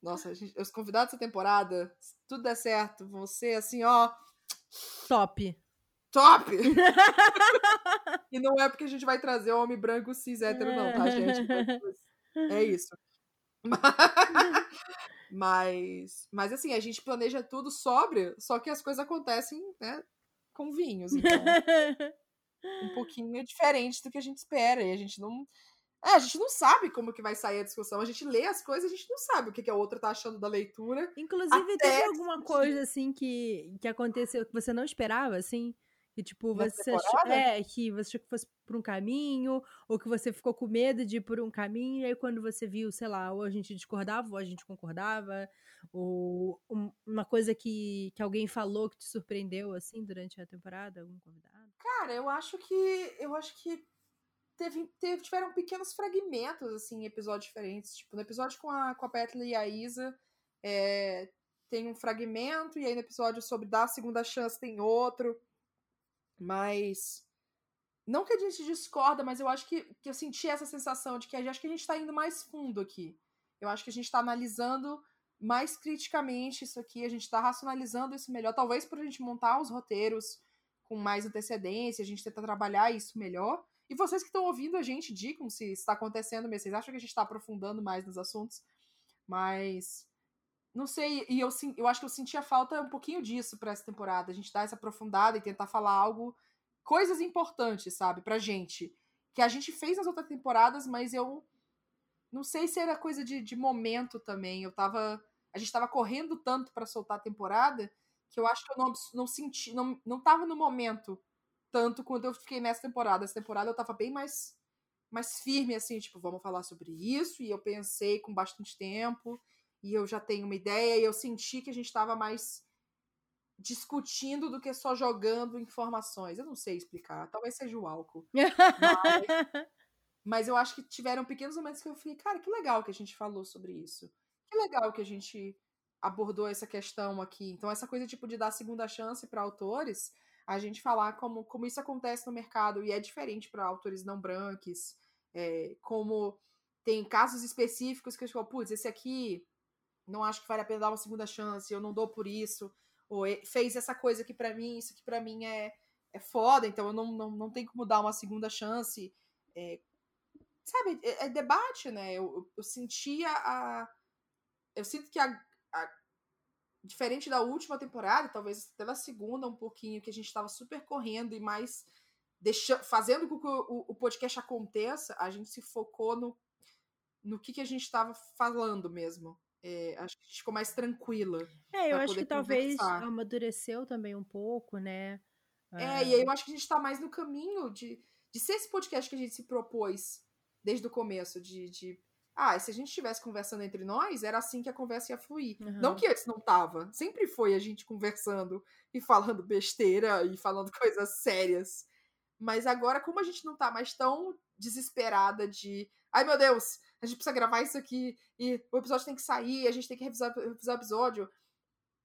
Nossa, gente, os convidados dessa temporada, se tudo der certo, você assim, ó. Top. Top! e não é porque a gente vai trazer o homem branco cis hétero, não, tá, gente? É isso. Mas, mas assim, a gente planeja tudo sóbrio, só que as coisas acontecem, né, com vinhos. Então, um pouquinho diferente do que a gente espera. E a gente não. É, a gente não sabe como que vai sair a discussão. A gente lê as coisas, a gente não sabe o que, que a outra tá achando da leitura. Inclusive, teve alguma coisa, assim, que, que aconteceu que você não esperava, assim? Que, tipo, você achou, é, que você achou que fosse por um caminho, ou que você ficou com medo de ir por um caminho, e aí quando você viu, sei lá, ou a gente discordava, ou a gente concordava, ou uma coisa que, que alguém falou que te surpreendeu, assim, durante a temporada, algum convidado? Cara, eu acho que. Eu acho que teve, teve, tiveram pequenos fragmentos, assim, em episódios diferentes. Tipo, no episódio com a, com a Petley e a Isa, é, tem um fragmento, e aí no episódio sobre dar a segunda chance tem outro. Mas. Não que a gente discorda, mas eu acho que, que eu senti essa sensação de que acho que a gente está indo mais fundo aqui. Eu acho que a gente está analisando mais criticamente isso aqui, a gente está racionalizando isso melhor, talvez por a gente montar os roteiros com mais antecedência, a gente tenta trabalhar isso melhor. E vocês que estão ouvindo a gente, digam se está acontecendo mesmo. Vocês acham que a gente está aprofundando mais nos assuntos? Mas. Não sei, e eu, eu acho que eu senti a falta um pouquinho disso para essa temporada. A gente dar essa aprofundada e tentar falar algo. Coisas importantes, sabe, pra gente. Que a gente fez nas outras temporadas, mas eu. Não sei se era coisa de, de momento também. Eu tava. A gente tava correndo tanto para soltar a temporada que eu acho que eu não, não senti. Não, não tava no momento tanto quando eu fiquei nessa temporada. Essa temporada eu tava bem mais, mais firme, assim, tipo, vamos falar sobre isso. E eu pensei com bastante tempo, e eu já tenho uma ideia, e eu senti que a gente tava mais discutindo do que só jogando informações. Eu não sei explicar, talvez seja o álcool. mas, mas eu acho que tiveram pequenos momentos que eu fiquei, cara, que legal que a gente falou sobre isso. Que legal que a gente abordou essa questão aqui. Então, essa coisa tipo de dar segunda chance para autores a gente falar como, como isso acontece no mercado e é diferente para autores não brancos, é, como tem casos específicos que eu falo, putz, esse aqui não acho que vale a pena dar uma segunda chance, eu não dou por isso, ou fez essa coisa aqui para mim, isso aqui para mim é, é foda, então eu não, não, não tenho como dar uma segunda chance. É, sabe, é, é, debate, né? Eu, eu, eu sentia a. Eu sinto que a, a diferente da última temporada, talvez até da segunda um pouquinho, que a gente estava super correndo e mais deixando, fazendo com que o, o, podcast aconteça, a gente se focou no, no que, que a gente estava falando mesmo. É, acho que a gente ficou mais tranquila. É, eu acho que talvez amadureceu também um pouco, né? É, ah. e aí eu acho que a gente está mais no caminho de, de ser esse podcast que a gente se propôs desde o começo, de, de ah, se a gente estivesse conversando entre nós, era assim que a conversa ia fluir. Uhum. Não que antes não tava. Sempre foi a gente conversando e falando besteira e falando coisas sérias. Mas agora, como a gente não tá mais tão desesperada de. Ai meu Deus, a gente precisa gravar isso aqui e o episódio tem que sair, a gente tem que revisar, revisar o episódio.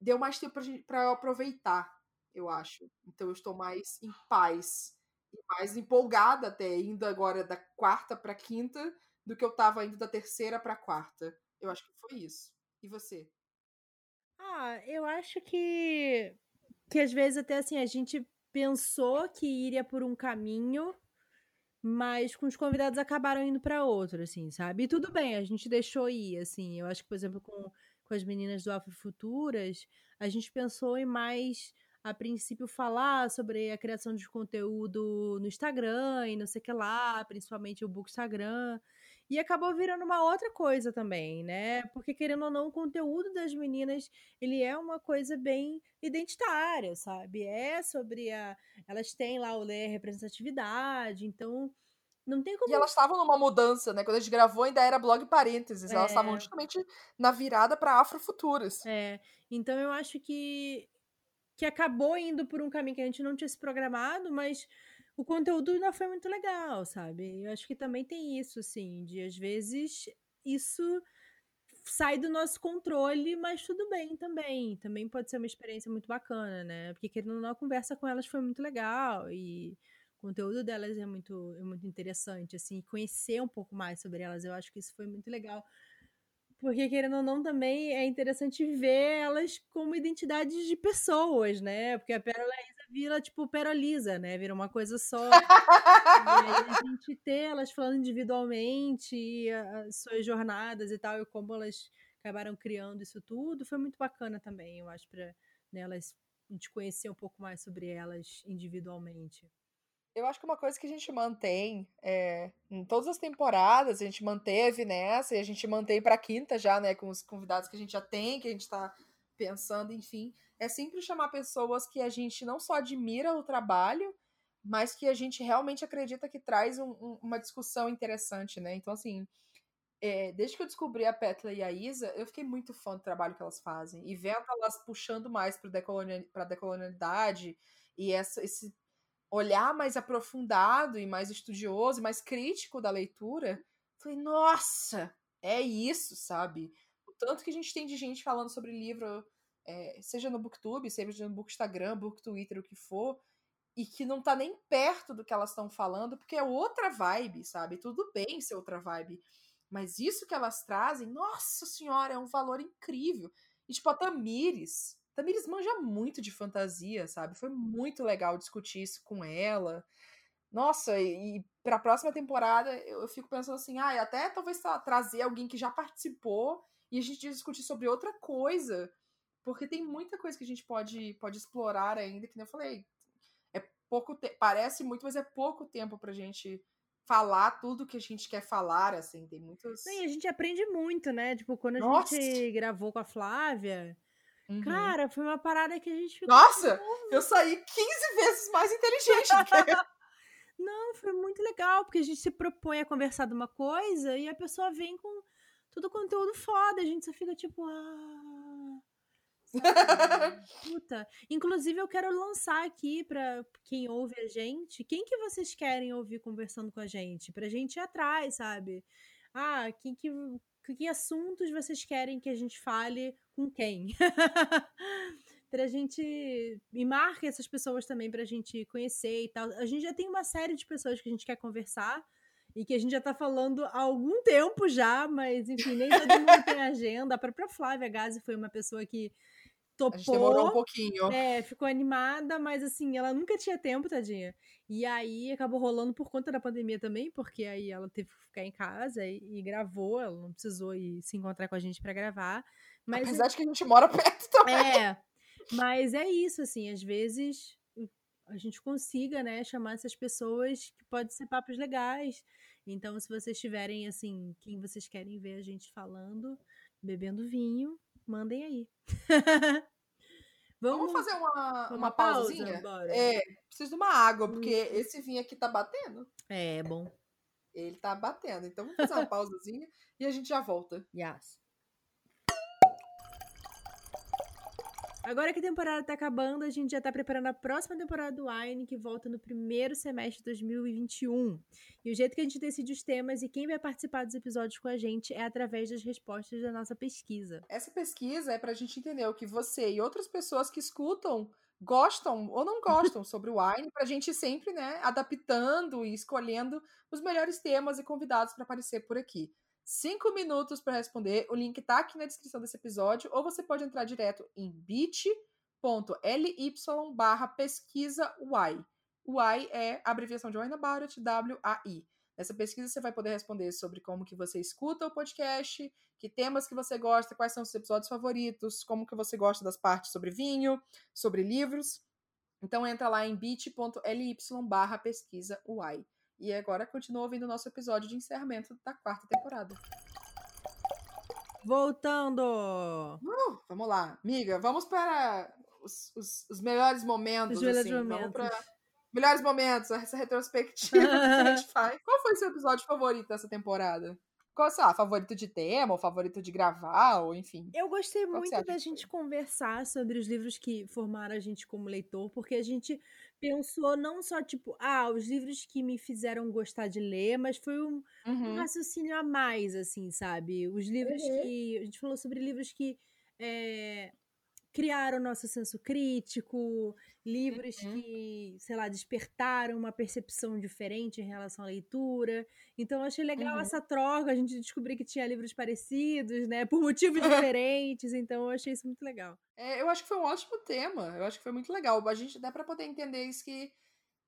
Deu mais tempo pra, gente, pra eu aproveitar, eu acho. Então eu estou mais em paz. E mais empolgada até, indo agora da quarta pra quinta do que eu tava indo da terceira pra quarta. Eu acho que foi isso. E você? Ah, eu acho que que às vezes até assim a gente pensou que iria por um caminho, mas com os convidados acabaram indo para outro, assim, sabe? E tudo bem, a gente deixou ir, assim. Eu acho que, por exemplo, com, com as meninas do Alfa Futuras, a gente pensou em mais a princípio falar sobre a criação de conteúdo no Instagram e não sei o que lá, principalmente o Book Instagram. E acabou virando uma outra coisa também, né? Porque, querendo ou não, o conteúdo das meninas, ele é uma coisa bem identitária, sabe? É sobre a... Elas têm lá o ler representatividade, então... Não tem como... E elas estavam numa mudança, né? Quando a gente gravou ainda era blog parênteses. É. Elas estavam é. justamente na virada para Afrofuturas. É. Então eu acho que que acabou indo por um caminho que a gente não tinha se programado, mas o conteúdo ainda foi muito legal, sabe? Eu acho que também tem isso, assim, de às vezes isso sai do nosso controle, mas tudo bem também. Também pode ser uma experiência muito bacana, né? Porque querendo ou não, a conversa com elas foi muito legal e o conteúdo delas é muito, é muito interessante, assim, conhecer um pouco mais sobre elas, eu acho que isso foi muito legal. porque, querendo ou não, também é interessante ver elas como identidades de pessoas, né? Porque a Pérola vira, tipo, Perolisa, né? Vira uma coisa só. e aí a gente ter elas falando individualmente, as suas jornadas e tal, e como elas acabaram criando isso tudo, foi muito bacana também, eu acho, pra né, elas, a gente conhecer um pouco mais sobre elas individualmente. Eu acho que uma coisa que a gente mantém é, em todas as temporadas, a gente manteve nessa e a gente mantém para quinta já, né, com os convidados que a gente já tem, que a gente está pensando, enfim, é sempre chamar pessoas que a gente não só admira o trabalho, mas que a gente realmente acredita que traz um, um, uma discussão interessante, né? Então, assim, é, desde que eu descobri a Petla e a Isa, eu fiquei muito fã do trabalho que elas fazem. E vendo elas puxando mais para decolonial, a decolonialidade e essa, esse olhar mais aprofundado e mais estudioso, mais crítico da leitura, falei, nossa, é isso, sabe? Tanto que a gente tem de gente falando sobre livro, é, seja no Booktube, seja no Book Instagram, Book Twitter, o que for, e que não tá nem perto do que elas estão falando, porque é outra vibe, sabe? Tudo bem ser outra vibe. Mas isso que elas trazem, nossa senhora, é um valor incrível. E tipo, a Tamires, Tamires manja muito de fantasia, sabe? Foi muito legal discutir isso com ela. Nossa, e, e para a próxima temporada eu, eu, fico pensando assim, ah, até talvez trazer alguém que já participou e a gente discutir sobre outra coisa, porque tem muita coisa que a gente pode, pode explorar ainda, que nem eu falei. É pouco parece muito, mas é pouco tempo pra gente falar tudo que a gente quer falar, assim, tem muitos. Sim, a gente aprende muito, né? Tipo, quando a Nossa. gente gravou com a Flávia, Uhum. Cara, foi uma parada que a gente ficou. Nossa! Eu saí 15 vezes mais inteligente do que Não, foi muito legal, porque a gente se propõe a conversar de uma coisa e a pessoa vem com todo conteúdo foda. A gente só fica tipo. Ah. Puta. Inclusive, eu quero lançar aqui para quem ouve a gente. Quem que vocês querem ouvir conversando com a gente? Pra gente ir atrás, sabe? Ah, quem que, que assuntos vocês querem que a gente fale com quem? pra gente. E marque essas pessoas também pra gente conhecer e tal. A gente já tem uma série de pessoas que a gente quer conversar e que a gente já tá falando há algum tempo já, mas enfim, nem todo mundo tem agenda. A própria Flávia Gazi foi uma pessoa que topou. A gente demorou um pouquinho. É, ficou animada, mas assim, ela nunca tinha tempo, tadinha. E aí acabou rolando por conta da pandemia também, porque aí ela teve que ficar em casa e, e gravou, ela não precisou ir se encontrar com a gente para gravar. Mas, Apesar de que a gente mora perto também. É, mas é isso, assim, às vezes a gente consiga, né, chamar essas pessoas que pode ser papos legais. Então, se vocês tiverem, assim, quem vocês querem ver a gente falando, bebendo vinho, mandem aí. Vamos, Vamos, fazer uma, uma, uma pausinha? Pausa, é, preciso de uma água, porque esse vinho aqui tá batendo. É, bom. Ele tá batendo. Então vamos fazer uma pausazinha e a gente já volta. Yes. Agora que a temporada tá acabando, a gente já tá preparando a próxima temporada do Wine, que volta no primeiro semestre de 2021. E o jeito que a gente decide os temas e quem vai participar dos episódios com a gente é através das respostas da nossa pesquisa. Essa pesquisa é pra gente entender o que você e outras pessoas que escutam gostam ou não gostam sobre o Wine, pra gente sempre, né, adaptando e escolhendo os melhores temas e convidados para aparecer por aqui cinco minutos para responder. O link tá aqui na descrição desse episódio, ou você pode entrar direto em bit.ly barra pesquisa Y. Y é a abreviação de About It, W-A-I. Nessa pesquisa você vai poder responder sobre como que você escuta o podcast, que temas que você gosta, quais são os episódios favoritos, como que você gosta das partes sobre vinho, sobre livros. Então entra lá em bit.ly barra pesquisa Y. E agora continua ouvindo o nosso episódio de encerramento da quarta temporada. Voltando! Uh, vamos lá, amiga, vamos para os, os, os melhores momentos. Os melhores assim. momentos. Vamos para melhores momentos, essa retrospectiva que a gente faz. Qual foi o seu episódio favorito dessa temporada? Qual, sei lá, favorito de tema, ou favorito de gravar, ou enfim. Eu gostei muito da gente conversar sobre os livros que formaram a gente como leitor, porque a gente pensou não só, tipo, ah, os livros que me fizeram gostar de ler, mas foi um, uhum. um raciocínio a mais, assim, sabe? Os livros uhum. que. A gente falou sobre livros que. É, criaram nosso senso crítico, livros Uhum. que, sei lá, despertaram uma percepção diferente em relação à leitura. Então, eu achei legal Uhum. essa troca, a gente descobrir que tinha livros parecidos, né, por motivos diferentes. Então, eu achei isso muito legal. É, eu acho que foi um ótimo tema. Eu acho que foi muito legal. A gente dá pra poder entender isso que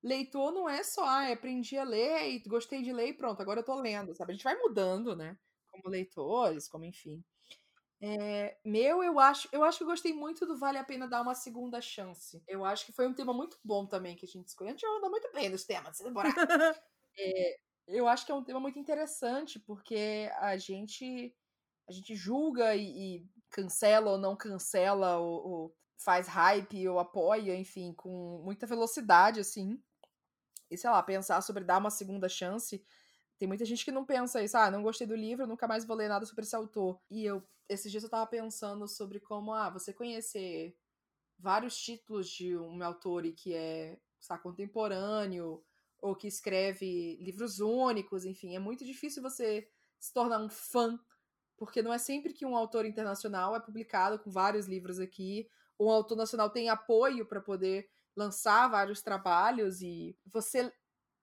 leitor não é só, ah, aprendi a ler e gostei de ler e pronto, agora eu tô lendo, sabe? A gente vai mudando, né? Como leitores, como enfim. É, meu, eu acho, eu acho que eu gostei muito do Vale a Pena Dar uma Segunda Chance. Eu acho que foi um tema muito bom também que a gente escolheu. A gente anda muito bem nos temas dessa temporada. É, eu acho que é um tema muito interessante, porque a gente a gente julga e, e cancela ou não cancela, ou, ou faz hype ou apoia, enfim, com muita velocidade, assim. E sei lá, pensar sobre dar uma segunda chance. Tem muita gente que não pensa isso, ah, não gostei do livro, nunca mais vou ler nada sobre esse autor. E eu, esses dias eu tava pensando sobre como, ah, você conhecer vários títulos de um autor e que é, sabe, contemporâneo, ou que escreve livros únicos, enfim, é muito difícil você se tornar um fã, porque não é sempre que um autor internacional é publicado com vários livros aqui, ou um autor nacional tem apoio para poder lançar vários trabalhos e você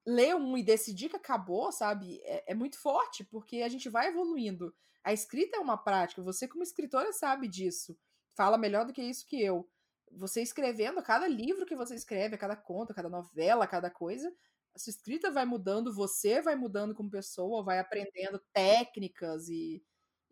ler um e decidir que acabou, sabe? É, é, muito forte, porque a gente vai evoluindo. A escrita é uma prática, você, como escritora, sabe disso. Fala melhor do que isso que eu. Você escrevendo, cada livro que você escreve, cada conto, cada novela, cada coisa, a sua escrita vai mudando, você vai mudando como pessoa, vai aprendendo técnicas e,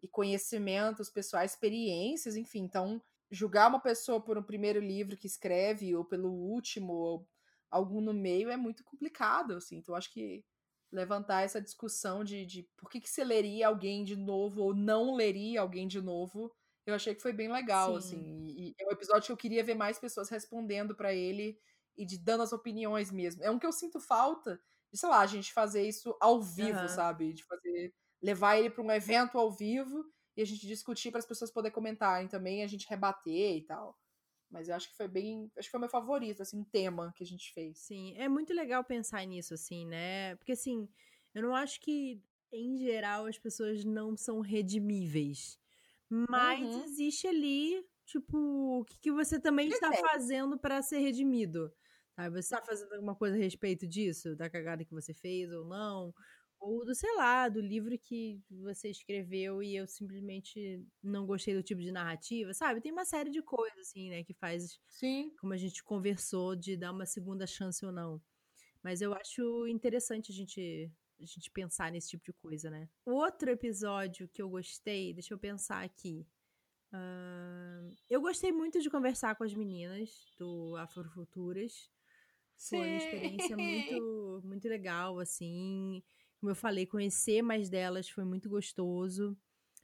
e conhecimentos pessoais, experiências, enfim. Então, julgar uma pessoa por um primeiro livro que escreve, ou pelo último, ou algum no meio, é muito complicado, assim. Então, acho que levantar essa discussão de, de por que, que você leria alguém de novo ou não leria alguém de novo, eu achei que foi bem legal, Sim. assim. E, e é um episódio que eu queria ver mais pessoas respondendo para ele e de dando as opiniões mesmo. É um que eu sinto falta de, sei lá, a gente fazer isso ao vivo, uhum. sabe? De fazer levar ele para um evento ao vivo e a gente discutir para as pessoas poderem comentarem também, a gente rebater e tal. Mas eu acho que foi bem. Acho que foi meu favorito, assim, tema que a gente fez. Sim, é muito legal pensar nisso, assim, né? Porque, assim, eu não acho que, em geral, as pessoas não são redimíveis. Mas uhum. existe ali, tipo, o que, que você também está fazendo para ser redimido. Sabe? Você está fazendo alguma coisa a respeito disso? Da cagada que você fez ou não? Ou do, sei lá, do livro que você escreveu e eu simplesmente não gostei do tipo de narrativa, sabe? Tem uma série de coisas, assim, né, que faz, Sim. como a gente conversou, de dar uma segunda chance ou não. Mas eu acho interessante a gente, a gente pensar nesse tipo de coisa, né? Outro episódio que eu gostei, deixa eu pensar aqui. Uh, eu gostei muito de conversar com as meninas do Afrofuturas. Foi uma experiência muito, muito legal, assim. Como eu falei, conhecer mais delas foi muito gostoso.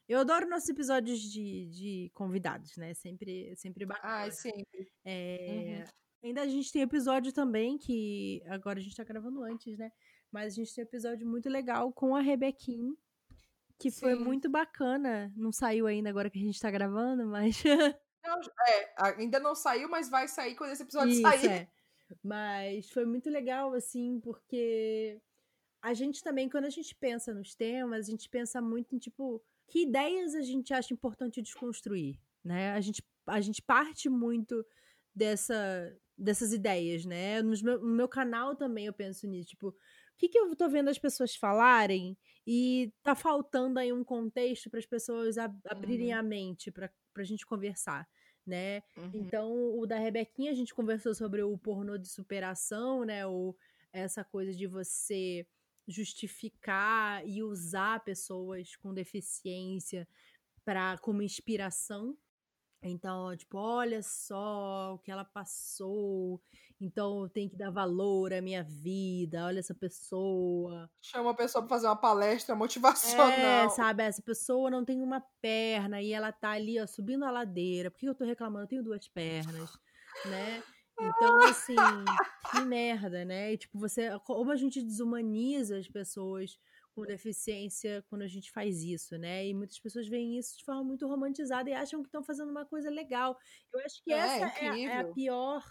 Eu adoro nossos episódios de, de convidados, né? Sempre, sempre bacana. Ah, sempre. É, uhum. Ainda a gente tem episódio também que agora a gente tá gravando antes, né? Mas a gente tem um episódio muito legal com a Rebequim, que Sim. foi muito bacana. Não saiu ainda agora que a gente tá gravando, mas. Não, é, ainda não saiu, mas vai sair quando esse episódio Isso, sair. É. Mas foi muito legal, assim, porque a gente também, quando a gente pensa nos temas, a gente pensa muito em, tipo, que ideias a gente acha importante desconstruir, né? A gente, a gente parte muito dessa, dessas ideias, né? No meu, no meu canal também eu penso nisso, tipo, o que, que eu tô vendo as pessoas falarem e tá faltando aí um contexto para as pessoas ab abrirem uhum. a mente para a gente conversar, né? Uhum. Então, o da Rebequinha, a gente conversou sobre o pornô de superação, né? O, essa coisa de você justificar e usar pessoas com deficiência para como inspiração. Então, tipo, olha só o que ela passou. Então, eu tenho que dar valor à minha vida. Olha essa pessoa. Chama a pessoa para fazer uma palestra motivacional. É, sabe? Essa pessoa não tem uma perna e ela tá ali, ó, subindo a ladeira. Por que eu tô reclamando? Eu tenho duas pernas, né? Então, assim, que merda, né? E, tipo, você. Como a gente desumaniza as pessoas com deficiência quando a gente faz isso, né? E muitas pessoas veem isso de forma muito romantizada e acham que estão fazendo uma coisa legal. Eu acho que é, essa é a, é a, pior.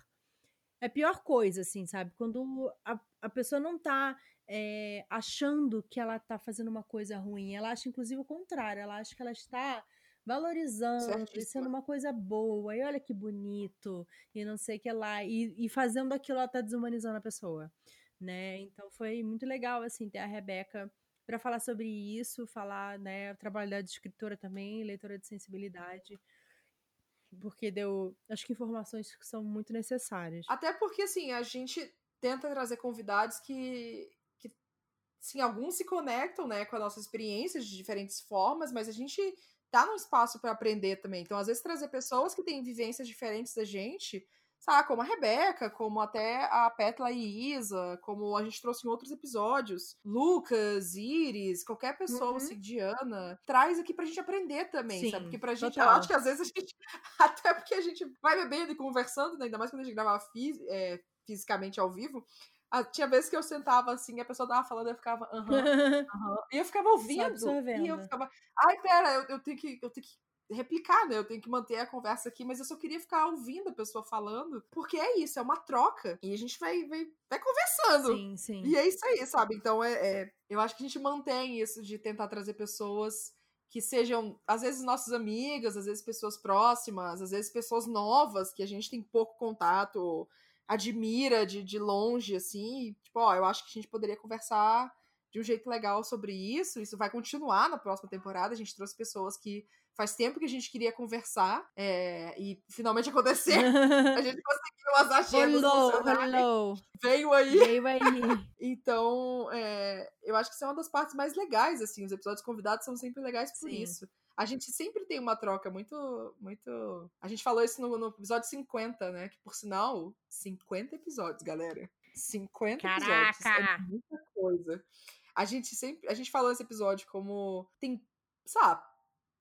É a pior coisa, assim, sabe? Quando a, a pessoa não tá é, achando que ela tá fazendo uma coisa ruim. Ela acha, inclusive, o contrário. Ela acha que ela está valorizando, Certíssima. sendo uma coisa boa, e olha que bonito, e não sei o que lá, e, e fazendo aquilo, ela tá desumanizando a pessoa, né? Então foi muito legal, assim, ter a Rebeca para falar sobre isso, falar, né, trabalho de escritora também, leitora de sensibilidade, porque deu, acho que informações que são muito necessárias. Até porque, assim, a gente tenta trazer convidados que, que sim, alguns se conectam, né, com a nossa experiência de diferentes formas, mas a gente tá num espaço para aprender também. Então, às vezes, trazer pessoas que têm vivências diferentes da gente, sabe, como a Rebeca, como até a Petla e Isa, como a gente trouxe em outros episódios, Lucas, Iris, qualquer pessoa, Uhum. assim, Diana, traz aqui pra gente aprender também, Sim, sabe? Porque pra gente, eu total. acho que às vezes a gente, até porque a gente vai bebendo e conversando, né, ainda mais quando a gente grava fis- é, fisicamente ao vivo, ah, tinha vezes que eu sentava assim, e a pessoa tava falando, eu ficava, aham, aham. E eu ficava ouvindo. E eu ficava, ai, pera, eu, eu tenho que. Eu tenho que replicar, né? Eu tenho que manter a conversa aqui, mas eu só queria ficar ouvindo a pessoa falando, porque é isso, é uma troca. E a gente vai, vai, vai conversando. sim, sim. E é isso aí, sabe? Então, é, é- eu acho que a gente mantém isso de tentar trazer pessoas que sejam, às vezes, nossas amigas, às vezes pessoas próximas, às vezes pessoas novas que a gente tem pouco contato, admira de, de longe, assim. Tipo, ó, eu acho que a gente poderia conversar de um jeito legal sobre isso. Isso vai continuar na próxima temporada. A gente trouxe pessoas que faz tempo que a gente queria conversar é, e finalmente aconteceu. A gente conseguiu as agendas rolou. Veio aí. Veio aí. Então, é, eu acho que isso é uma das partes mais legais, assim. Os episódios convidados são sempre legais por Sim. isso. A gente sempre tem uma troca muito, muito... A gente falou isso no, no episódio 50, né? Que, por sinal, 50 episódios, galera. 50 episódios. É Caraca! muita coisa. A gente sempre... A gente falou nesse episódio como... Tem, sabe...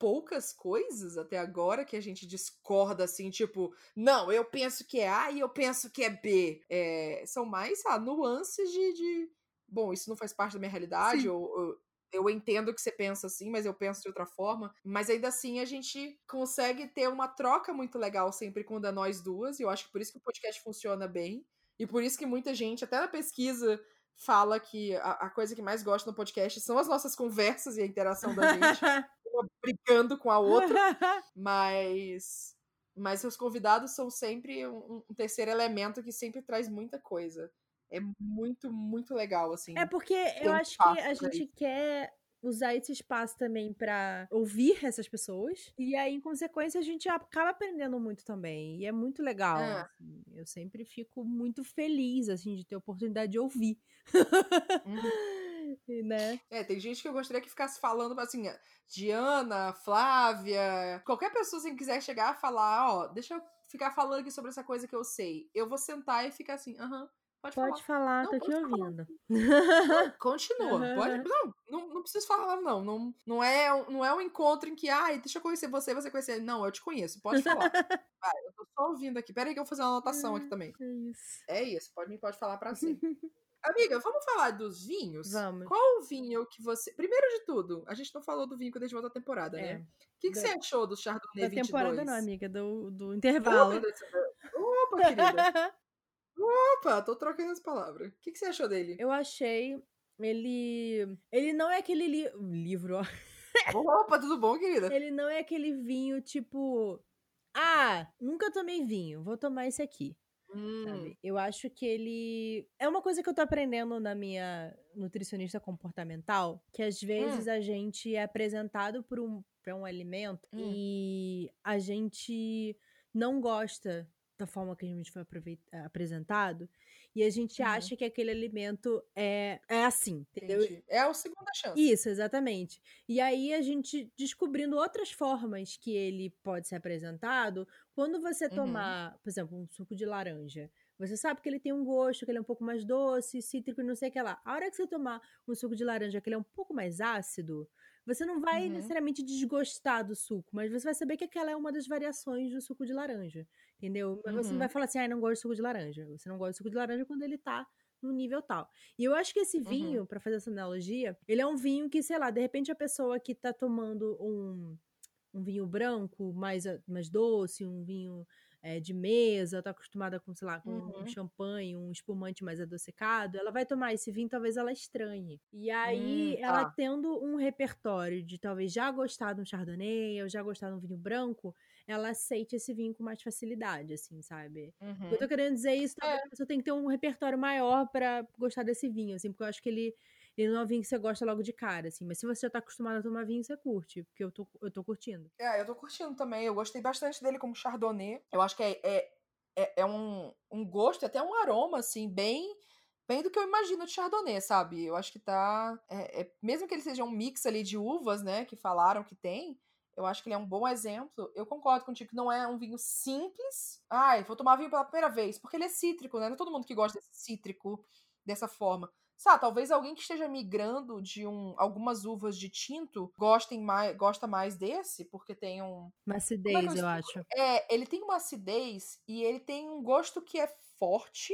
Poucas coisas até agora que a gente discorda assim, tipo, não, eu penso que é A e eu penso que é B. É, são mais, sabe, nuances de, de bom, isso não faz parte da minha realidade, Sim. ou, ou eu entendo que você pensa assim, mas eu penso de outra forma. Mas ainda assim a gente consegue ter uma troca muito legal sempre quando é nós duas, e eu acho que por isso que o podcast funciona bem. E por isso que muita gente, até na pesquisa, fala que a, a coisa que mais gosta no podcast são as nossas conversas e a interação da gente, uma brigando com a outra. Mas. Mas os convidados são sempre um, um terceiro elemento que sempre traz muita coisa. É muito, muito legal, assim. É porque eu acho que a gente quer usar esse espaço também pra ouvir essas pessoas. E aí, em consequência, a gente acaba aprendendo muito também. E é muito legal. É. assim. Eu sempre fico muito feliz, assim, de ter a oportunidade de ouvir. Uhum. E, né? É, tem gente que eu gostaria que ficasse falando, assim, Diana, Flávia, qualquer pessoa assim, que quiser chegar a falar, ó, deixa eu ficar falando aqui sobre essa coisa que eu sei. Eu vou sentar e ficar assim, aham, pode, Pode falar. falar, Não, tô falar. ouvindo. Não, continua. Aham, Pode, não, não, não preciso falar, não. Não, não, é, um- não é um encontro em que, ai, deixa eu conhecer você, você conhecer. Não, eu te conheço, pode falar. Vai, eu tô só ouvindo aqui. Pera aí que eu vou fazer uma anotação aqui também. É isso. É isso, pode, pode falar pra si. Amiga, vamos falar dos vinhos? Vamos. Qual o vinho que você. Primeiro de tudo, a gente não falou do vinho quando a gente volta à temporada, É. né? O que, que Da- você achou do Chardonnay Da 22? temporada não, amiga, do, do intervalo. Opa, querida. Opa, tô trocando as palavras. O que, que você achou dele? Eu achei ele. Ele não é aquele li- livro, ó. Opa, tudo bom, querida? Ele não é aquele vinho tipo. Ah, nunca tomei vinho, vou tomar esse aqui. Hum, sabe? Eu acho que ele. É uma coisa que eu tô aprendendo na minha nutricionista comportamental, que às vezes a gente é apresentado por um, pra um alimento Hum. e a gente não gosta da forma que a gente foi apresentado e a gente Uhum. acha que aquele alimento é, é assim, entendeu? entendi. É a segunda chance. Isso, exatamente. E aí a gente descobrindo outras formas que ele pode ser apresentado, quando você Uhum. tomar, por exemplo, um suco de laranja, você sabe que ele tem um gosto, que ele é um pouco mais doce, cítrico, e não sei o que lá. A hora que você tomar um suco de laranja que ele é um pouco mais ácido, você não vai Uhum. necessariamente desgostar do suco, mas você vai saber que aquela é uma das variações do suco de laranja, entendeu? Mas você não Uhum. vai falar assim, ah, não gosto de suco de laranja. Você não gosta de suco de laranja quando ele tá no nível tal. E eu acho que esse Uhum. vinho, pra fazer essa analogia, ele é um vinho que, sei lá, de repente a pessoa que tá tomando um, um vinho branco mais, a- mais doce, um vinho é, de mesa, tá acostumada com, sei lá, com Uhum. um champanhe, um espumante mais adocicado, ela vai tomar esse vinho, talvez ela estranhe. E aí, Hum, ela tá. tendo um repertório de talvez já gostar de um chardonnay, ou já gostar de um vinho branco, ela aceite esse vinho com mais facilidade, assim, sabe? Uhum. Eu tô querendo dizer isso, É. talvez a pessoa tem que ter um repertório maior pra gostar desse vinho, assim, porque eu acho que ele, ele não é um vinho que você gosta logo de cara, assim. Mas se você já tá acostumado a tomar vinho, você curte, porque eu tô, eu tô curtindo. É, eu tô curtindo também. Eu gostei bastante dele como Chardonnay. Eu acho que é, é, é, é um, um gosto, até um aroma, assim, bem. Bem do que eu imagino de Chardonnay, sabe? Eu acho que tá. é- é- mesmo que ele seja um mix ali de uvas, né? Que falaram que tem. Eu acho que ele é um bom exemplo. Eu concordo contigo que não é um vinho simples. Ai, vou tomar vinho pela primeira vez. Porque ele é cítrico, né? Não é todo mundo que gosta desse cítrico dessa forma. Sabe, talvez alguém que esteja migrando de um, algumas uvas de tinto gostem mais, gosta mais desse, porque tem um. Uma é que acidez, eu eu explico? acho. É, ele tem uma acidez e ele tem um gosto que é forte,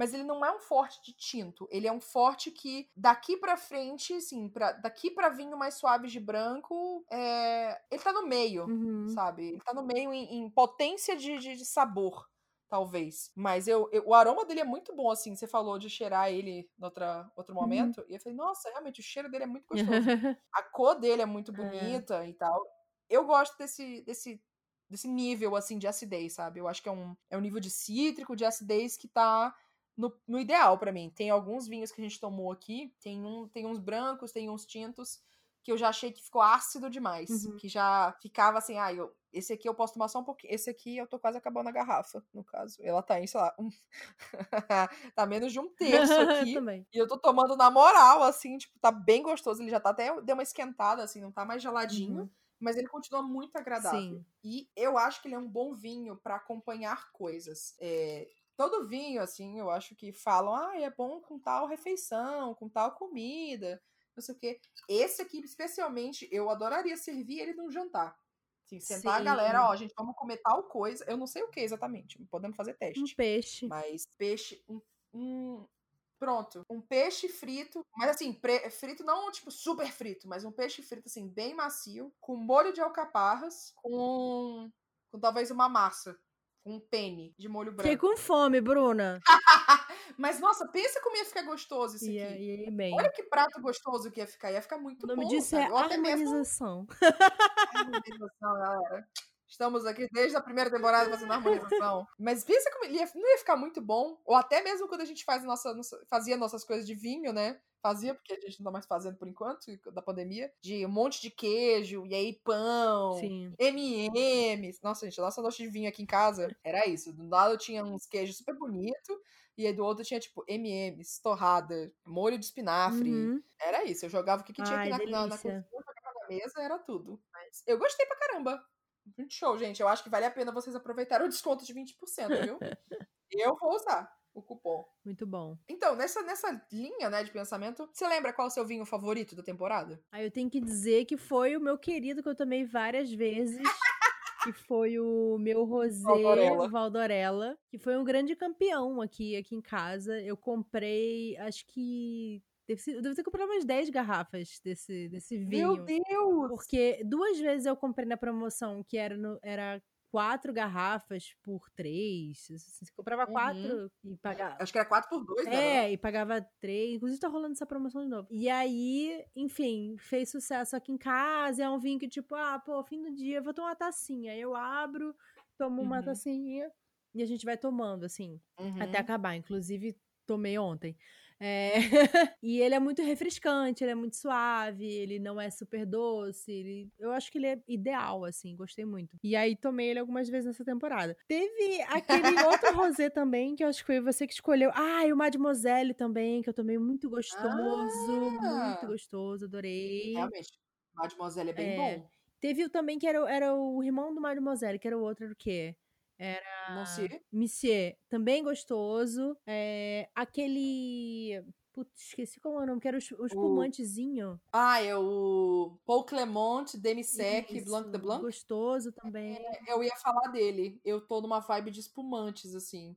mas ele não é um forte de tinto. Ele é um forte que daqui pra frente, assim, pra, daqui pra vinho mais suaves de branco, é, ele tá no meio, Uhum. sabe? Ele tá no meio em, em potência de, de, de sabor. Talvez. Mas eu, eu- o aroma dele é muito bom, assim. Você falou de cheirar ele em outra, outro Uhum. momento. E eu falei, nossa, realmente, o cheiro dele é muito gostoso a cor dele é muito É. bonita e tal. Eu gosto desse, desse, desse nível, assim, de acidez, sabe? Eu acho que é um, é um nível de cítrico, de acidez que tá no, no ideal pra mim. Tem alguns vinhos que a gente tomou aqui, tem, um, tem uns brancos, tem uns tintos, que eu já achei que ficou ácido demais. Uhum. Que já ficava assim, ah, eu, esse aqui eu posso tomar só um pouquinho. Esse aqui eu tô quase acabando a garrafa, no caso. Ela tá em, sei lá, um... tá menos de um terço aqui. E eu tô tomando na moral, assim, tipo, tá bem gostoso. Ele já tá até, deu uma esquentada, assim, não tá mais geladinho. Uhum. Mas ele continua muito agradável. Sim. E eu acho que ele é um bom vinho pra acompanhar coisas. É, todo vinho, assim, eu acho que falam, ah, é bom com tal refeição, com tal comida, não sei o quê. Esse aqui, especialmente, eu adoraria servir ele num jantar. Assim, sentar a Sim. galera, ó, gente, vamos comer tal coisa. Eu não sei o que exatamente, podemos fazer teste. Um peixe. Mas peixe. Um, um- pronto. Um peixe frito. Mas assim, frito não tipo super frito, mas um peixe frito assim, bem macio. Com molho de alcaparras. Com. Com talvez uma massa. Com um penne de molho Fiquei branco. com fome, Bruna. Mas nossa, pensa como ia ficar gostoso isso aqui. bem. Olha que prato gostoso que ia ficar. Ia ficar muito O nome bom. disso sabe? é até mesmo harmonização. harmonização, galera. Estamos aqui desde a primeira temporada fazendo harmonização. Mas pensa como ele ia, não ia ficar muito bom. Ou até mesmo quando a gente faz nossa, fazia nossas coisas de vinho, né? Fazia, porque a gente não tá mais fazendo por enquanto, da pandemia. De um monte de queijo, e aí pão. Sim. M&M's. Nossa, gente, nossa noite de vinho aqui em casa era isso. Do lado tinha uns queijos super bonitos. E aí do outro tinha, tipo, M&M's, torrada, molho de espinafre. Uhum. Era isso. Eu jogava o que, que tinha Ai, aqui na, na, na cozinha, jogava na mesa, era tudo. Mas eu gostei pra caramba. Muito show, gente. Eu acho que vale a pena vocês aproveitarem o desconto de 20%, viu? eu vou usar o cupom. Muito bom. Então, nessa, nessa linha, né, de pensamento, você lembra qual é o seu vinho favorito da temporada? Aí eu tenho que dizer que foi o meu querido que eu tomei várias vezes. que foi o meu rosé Valdorella. Valdorella, que foi um grande campeão aqui, aqui em casa. Eu comprei, acho que. Deve devo ter comprado umas 10 garrafas desse, desse vinho. Meu Deus! Porque duas vezes eu comprei na promoção, que era, no- era quatro garrafas por três. Você comprava Uhum. quatro e pagava. Acho que era 4 por 2 né? É, e pagava três. Inclusive, tá rolando essa promoção de novo. E aí, enfim, fez sucesso aqui em casa. É um vinho que, tipo, ah, pô, fim do dia, eu vou tomar uma tacinha. Aí eu abro, tomo uma Uhum. tacinha e a gente vai tomando, assim, Uhum. até acabar. Inclusive, tomei ontem. É, e ele é muito refrescante, ele é muito suave, ele não é super doce. ele- Eu acho que ele é ideal, assim, gostei muito. E aí tomei ele algumas vezes nessa temporada. Teve aquele outro rosé também, que eu acho que foi você que escolheu. Ah, e o Mademoiselle também, que eu tomei muito gostoso. Ah! Muito gostoso, adorei. Realmente, Mademoiselle é bem É. bom. Teve também que era, o- era o irmão do Mademoiselle, que era o outro, era o quê? Não sei. Monsieur, também gostoso. É, aquele. Putz, esqueci qual é o nome, que era o es- o espumantezinho. Ah, é o Paul Clement, Demisec, Blanc de Blanc. Gostoso também. Eu ia falar dele. Eu tô numa vibe de espumantes, assim.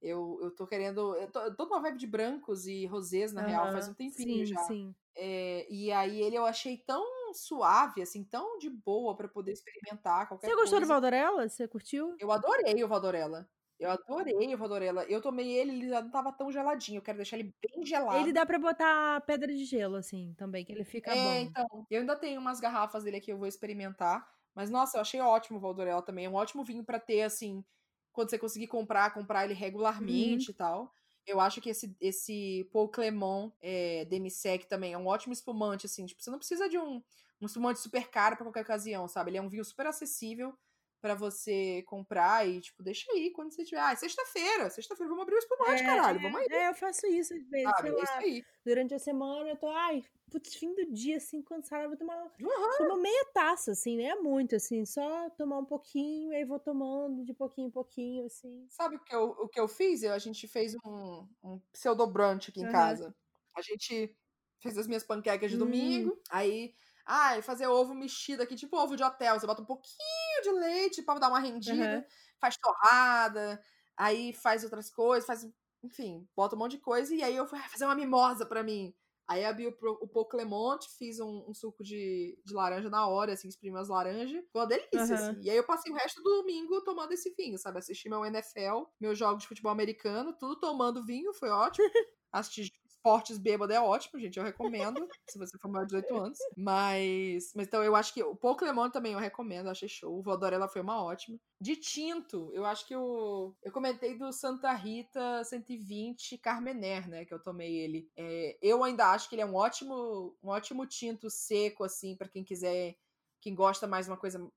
Eu, eu tô querendo. Eu tô, eu tô numa vibe de brancos e rosés, na real, faz um tempinho sim, já. Sim, É, e aí ele eu achei tão tão suave, assim, tão de boa para poder experimentar qualquer Você gostou coisa. do Valdorella? Você curtiu? Eu adorei o Valdorella. Eu adorei o Valdorella. Eu tomei ele, ele já não tava tão geladinho. Eu quero deixar ele bem gelado. Ele dá pra botar pedra de gelo, assim, também, que ele fica é, bom. então. Eu ainda tenho umas garrafas dele aqui, eu vou experimentar. Mas, nossa, eu achei ótimo o Valdorella também. É um ótimo vinho pra ter, assim, quando você conseguir comprar, comprar ele regularmente Uhum. e tal. Eu acho que esse, esse Paul Clement é, Demisec também é um ótimo espumante, assim. Tipo, você não precisa de um, um espumante super caro pra qualquer ocasião, sabe? Ele é um vinho super acessível pra você comprar e, tipo, deixa aí quando você tiver. Ah, é sexta-feira. Sexta-feira, vamos abrir o espumante, caralho. Vamos aí. É, eu faço isso às vezes, Sabe? sei É isso lá, aí. durante a semana eu tô, ai, putz, fim do dia, assim, cansada, vou tomar, Uhum. tomar meia taça, assim, nem é muito, assim, só tomar um pouquinho, aí vou tomando de pouquinho em pouquinho, assim. Sabe o que eu, o que eu fiz? Eu, a gente fez um, um pseudo-brunch aqui em casa. A gente fez as minhas panquecas de Hum. domingo, aí, ai, fazer ovo mexido aqui, tipo ovo de hotel. Você bota um pouquinho de leite pra dar uma rendida, Aham. faz torrada, aí faz outras coisas, faz, enfim, bota um monte de coisa. E aí eu fui "Ah, fazer uma mimosa pra mim. Aí abri o, o Paul Clement, fiz um, um suco de, de laranja na hora, assim, exprimi as laranjas. Foi uma delícia, Aham. assim. E aí eu passei o resto do domingo tomando esse vinho, sabe? Assisti meu NFL, meus jogos de futebol americano, tudo tomando vinho, foi ótimo. Assistir esportes bêbado é ótimo, gente, eu recomendo, se você for maior de 18 anos. Mas, mas então eu acho que o Clement também eu recomendo, achei show. O Valdorella foi uma ótima. De tinto, eu acho que o eu comentei do Santa Rita 120 Carmener, né, que eu tomei ele. É, eu ainda acho que ele é um ótimo, um ótimo tinto seco assim para quem quiser, quem gosta mais uma coisa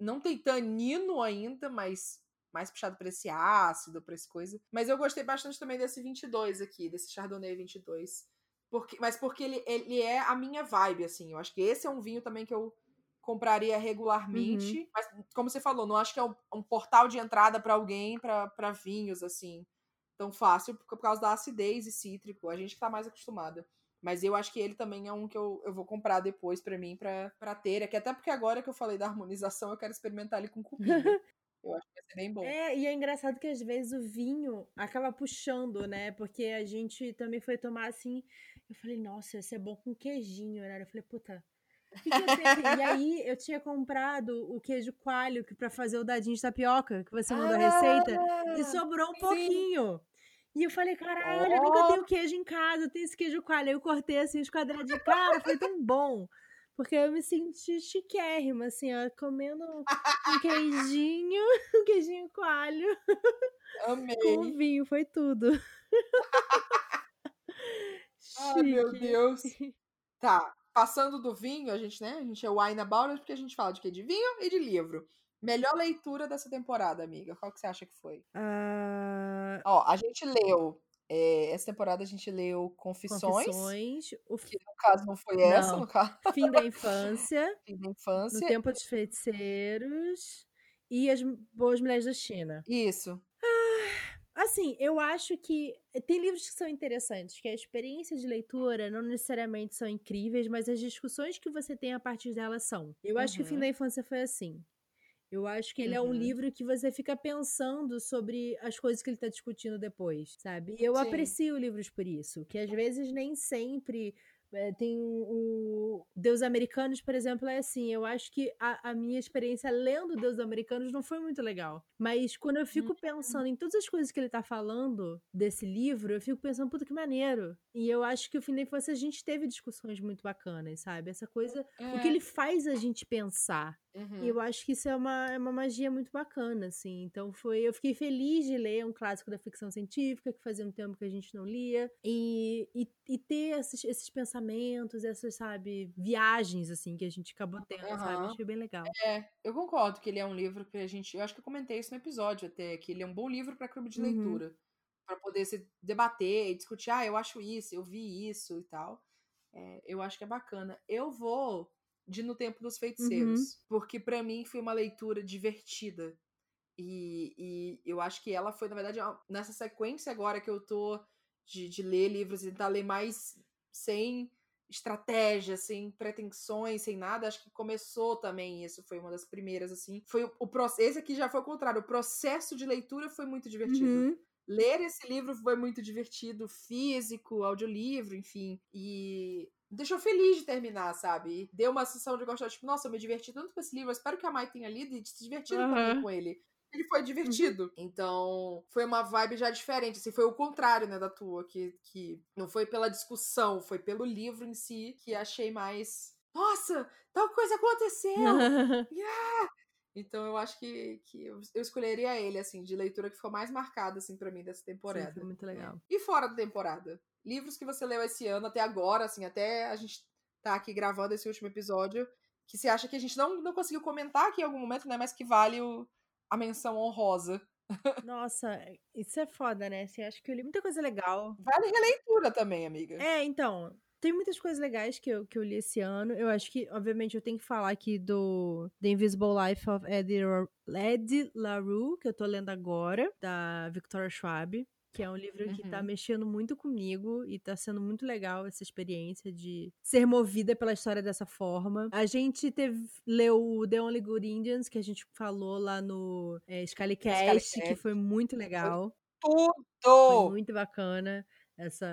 não tem tanino ainda, mas mais puxado pra esse ácido, pra essa coisa. Mas eu gostei bastante também desse 22 aqui, desse Chardonnay 22. Porque, mas porque ele, ele é a minha vibe, assim. Eu acho que esse é um vinho também que eu compraria regularmente. Mas, como você falou, não acho que é um, um portal de entrada pra alguém pra pra vinhos, assim, tão fácil, por, por causa da acidez e cítrico. A gente que tá mais acostumada. Mas eu acho que ele também é um que eu, eu vou comprar depois pra mim, pra, pra ter. É que até porque agora que eu falei da harmonização, eu quero experimentar ele com cupinha. eu acho que vai ser bem bom. É, e é engraçado que às vezes o vinho acaba puxando, né? Porque a gente também foi tomar assim. Eu falei, nossa, esse é bom com queijinho, né? Eu falei, puta. o que que e aí eu tinha comprado o queijo coalho que para fazer o dadinho de tapioca, que você mandou a receita, e sobrou um sim. pouquinho. E eu falei, caralho, eu nunca tenho queijo em casa, eu tenho esse queijo coalho. Aí eu cortei assim os quadradinhos. Cara, foi tão bom. Porque eu me senti chiquérrima, assim, ó, comendo um queijinho, um queijinho coalho Amei. com vinho, foi tudo. Ai, meu Chique. Deus. Tá, passando do vinho, a gente, né? A gente é wine about it, porque a gente fala de quê? De vinho e de livro. Melhor leitura dessa temporada, amiga. Qual que você acha que foi? Ah, Ó, a gente leu. É, essa temporada a gente leu Confissões. confissões, o Que no caso não foi essa, Não. no caso fim da infância, fim da no infância. tempo dos feiticeiros e as boas mulheres da China. Isso. Assim, eu acho que tem livros que são interessantes, que a experiência de leitura não necessariamente são incríveis, mas as discussões que você tem a partir delas são. Eu acho que o Fim Uhum. da Infância foi assim. Eu acho que ele é um Uhum. livro que você fica pensando sobre as coisas que ele tá discutindo depois, sabe? E eu Sim. aprecio livros por isso, que às vezes nem sempre é, tem o Deus Americanos, por exemplo, é assim. Eu acho que a, a minha experiência lendo Deus Americanos não foi muito legal. Mas quando eu fico pensando em todas as coisas que ele tá falando desse livro, eu fico pensando, puta que maneiro. E eu acho que o fim da infância a gente teve discussões muito bacanas, sabe? Essa coisa. O que É. ele faz a gente pensar. Uhum. E eu acho que isso é uma, é uma magia muito bacana, assim. Então foi. Eu fiquei feliz de ler um clássico da ficção científica, que fazia um tempo que a gente não lia. E, e, e ter esses, esses pensamentos, essas, sabe, viagens, assim, que a gente acabou tendo, sabe? Aham. Achei bem legal. É, eu concordo que ele é um livro que a gente. Eu acho que eu comentei isso no episódio até, que ele é um bom livro para clube de Uhum. leitura. Pra poder se debater e discutir, ah, eu acho isso, eu vi isso e tal. É, eu acho que é bacana. Eu vou de No Tempo dos Feiticeiros, porque pra mim foi uma leitura divertida. E, e eu acho que ela foi, na verdade, nessa sequência agora que eu tô de, de ler livros e tentar ler mais sem estratégia, sem pretensões, sem nada, acho que começou também isso, foi uma das primeiras, assim. Foi o, processo, esse aqui já foi o contrário, o processo de leitura foi muito divertido. Uhum. Ler esse livro foi muito divertido, físico, audiolivro, enfim. E deixou feliz de terminar, sabe? Deu uma sensação de gostar, tipo, nossa, eu me diverti tanto com esse livro, eu espero que a Mai tenha lido e se divertido Aham. também com ele. Ele foi divertido. Então, foi uma vibe já diferente. Assim, foi o contrário, né, da tua. Que, que não foi pela discussão, foi pelo livro em si que achei mais. Nossa, tal coisa aconteceu! Então eu acho que, que eu, eu escolheria ele, assim, de leitura que ficou mais marcada, assim, pra mim, dessa temporada. Sim, foi muito legal. E fora da temporada? Livros que você leu esse ano até agora, assim, até a gente tá aqui gravando esse último episódio, que você acha que a gente não, não conseguiu comentar aqui em algum momento, né? Mas que vale o, a menção honrosa. Nossa, isso é foda, né? Assim, acho que eu li muita coisa legal. Vale releitura também, amiga. É, então, tem muitas coisas legais que eu, que eu li esse ano. Eu acho que, obviamente, eu tenho que falar aqui do The Invisible Life of Eddie, LaRue, que eu tô lendo agora, da Victoria Schwab. Que é um livro que tá Uhum. mexendo muito comigo e tá sendo muito legal essa experiência de ser movida pela história dessa forma. A gente teve, leu o The Only Good Indians, que a gente falou lá no é, Scalycast, que Scalycast. foi muito legal. Foi Tudo! muito bacana essa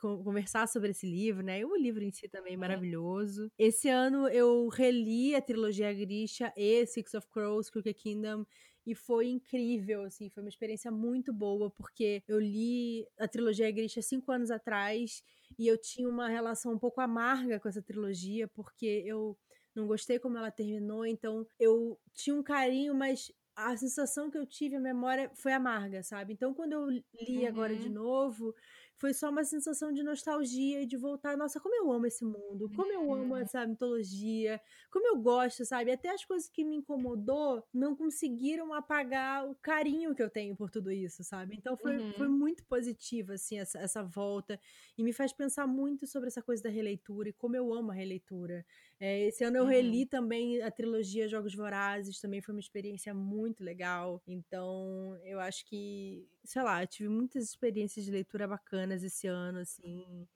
con- conversar sobre esse livro, né? E o livro em si também Uhum. maravilhoso. Esse ano eu reli a trilogia Grisha e Six of Crows, Crooked Kingdom, e foi incrível, assim, foi uma experiência muito boa, porque eu li a trilogia Grisha cinco anos atrás e eu tinha uma relação um pouco amarga com essa trilogia, porque eu não gostei como ela terminou, então eu tinha um carinho, mas a sensação que eu tive, a memória, foi amarga, sabe? Então, quando eu li agora de Uhum. novo, foi só uma sensação de nostalgia e de voltar. Nossa, como eu amo esse mundo, como eu amo Uhum. essa mitologia, como eu gosto, sabe? Até as coisas que me incomodou não conseguiram apagar o carinho que eu tenho por tudo isso, sabe? Então foi, Uhum. foi muito positiva, assim, essa, essa volta. E me faz pensar muito sobre essa coisa da releitura e como eu amo a releitura. É, esse ano eu Uhum. reli também a trilogia Jogos Vorazes, também foi uma experiência muito legal. Então, eu acho que, sei lá, eu tive muitas experiências de leitura bacanas esse ano, assim.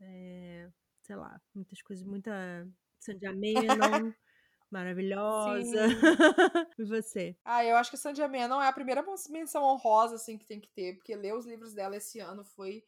É, sei lá, muitas coisas, muita Sandia Menon, maravilhosa. E você? Ah, eu acho que Sandy Menon é a primeira menção honrosa, assim, que tem que ter, porque ler os livros dela esse ano foi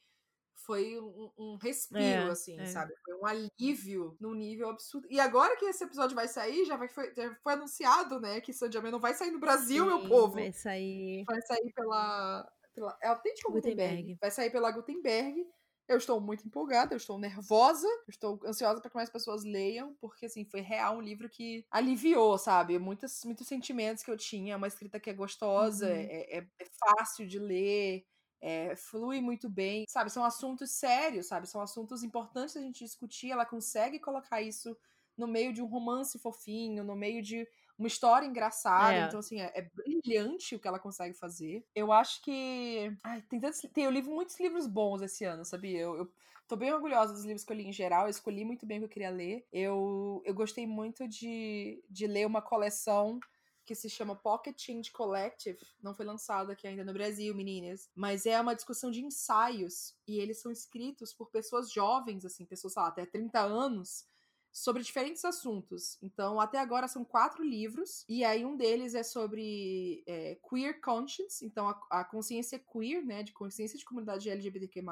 foi um, um respiro, É, assim, é. sabe? Foi um alívio num nível absurdo. E agora que esse episódio vai sair, já, vai, foi, já foi anunciado, né, que Sandy Menon vai sair no Brasil, meu Sim, povo. Vai sair. Vai sair pela. pela é autêntico Gutenberg? Gutenberg. Vai sair pela Gutenberg. Eu estou muito empolgada, eu estou nervosa, eu estou ansiosa para que mais pessoas leiam, porque assim, foi real um livro que aliviou, sabe? Muitos, muitos sentimentos que eu tinha, uma escrita que é gostosa, Uhum. é, é- é fácil de ler, é, flui muito bem, sabe? São assuntos sérios, sabe? São assuntos importantes a gente discutir. Ela consegue colocar isso no meio de um romance fofinho, no meio de uma história engraçada. É. Então, assim, é, é brilhante o que ela consegue fazer. Eu acho que. Ai, tem tantos. Tem, eu li muitos livros bons esse ano, sabia? Eu, eu tô bem orgulhosa dos livros que eu li em geral. Eu escolhi muito bem o que eu queria ler. Eu, eu gostei muito de, de ler uma coleção que se chama Pocket Change Collective. Não foi lançada aqui ainda no Brasil, meninas. Mas é uma discussão de ensaios. E eles são escritos por pessoas jovens, assim, pessoas, sei lá, até 30 anos sobre diferentes assuntos. Então, até agora são quatro livros, e aí um deles é sobre é, queer conscience, então a, a consciência queer, né, de consciência de comunidade LGBTQ+.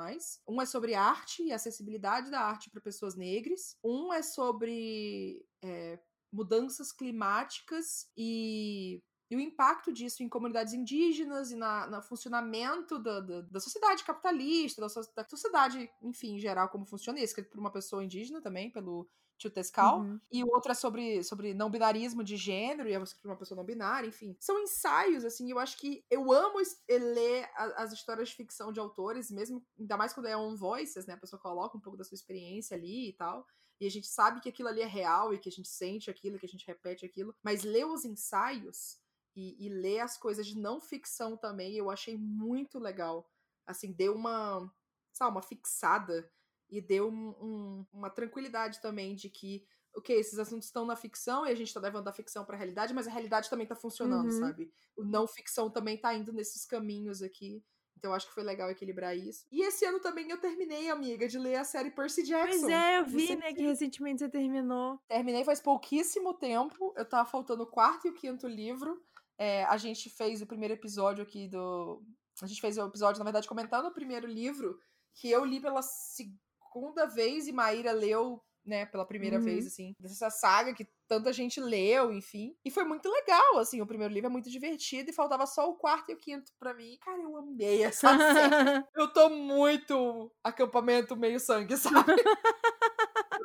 Um é sobre arte e acessibilidade da arte para pessoas negras. Um é sobre é, mudanças climáticas e e o impacto disso em comunidades indígenas e na, no funcionamento da, da, da sociedade capitalista, da, so- da sociedade, enfim, em geral, como funciona, e é escrito por uma pessoa indígena também, pelo Tio Tescal. Uhum. E o outro é sobre, sobre não binarismo de gênero, e é escrito por uma pessoa não binária, enfim. São ensaios, assim, eu acho que eu amo ler as histórias de ficção de autores, mesmo, ainda mais quando é on voices, né? A pessoa coloca um pouco da sua experiência ali e tal. E a gente sabe que aquilo ali é real e que a gente sente aquilo, que a gente repete aquilo. Mas ler os ensaios e, e ler as coisas de não ficção também, eu achei muito legal. Assim, deu uma, sabe, uma fixada e deu um- um- uma tranquilidade também de que, ok, esses assuntos estão na ficção e a gente tá levando da ficção pra realidade, mas a realidade também tá funcionando, Uhum. sabe? O não ficção também tá indo nesses caminhos aqui. Então eu acho que foi legal equilibrar isso. E esse ano também eu terminei, amiga, de ler a série Percy Jackson. Pois é, eu vi, Você né, que recentemente você terminou. Terminei faz pouquíssimo tempo. Eu tava faltando o quarto e o quinto livro. É, a gente fez o primeiro episódio aqui do. A gente fez o episódio, na verdade, comentando o primeiro livro, que eu li pela segunda vez e Maíra leu, né, pela primeira Uhum. vez, assim, dessa saga que tanta gente leu, enfim. E foi muito legal, assim, o primeiro livro é muito divertido e faltava só o quarto e o quinto pra mim. Cara, eu amei essa série. Eu tô muito acampamento meio sangue, sabe?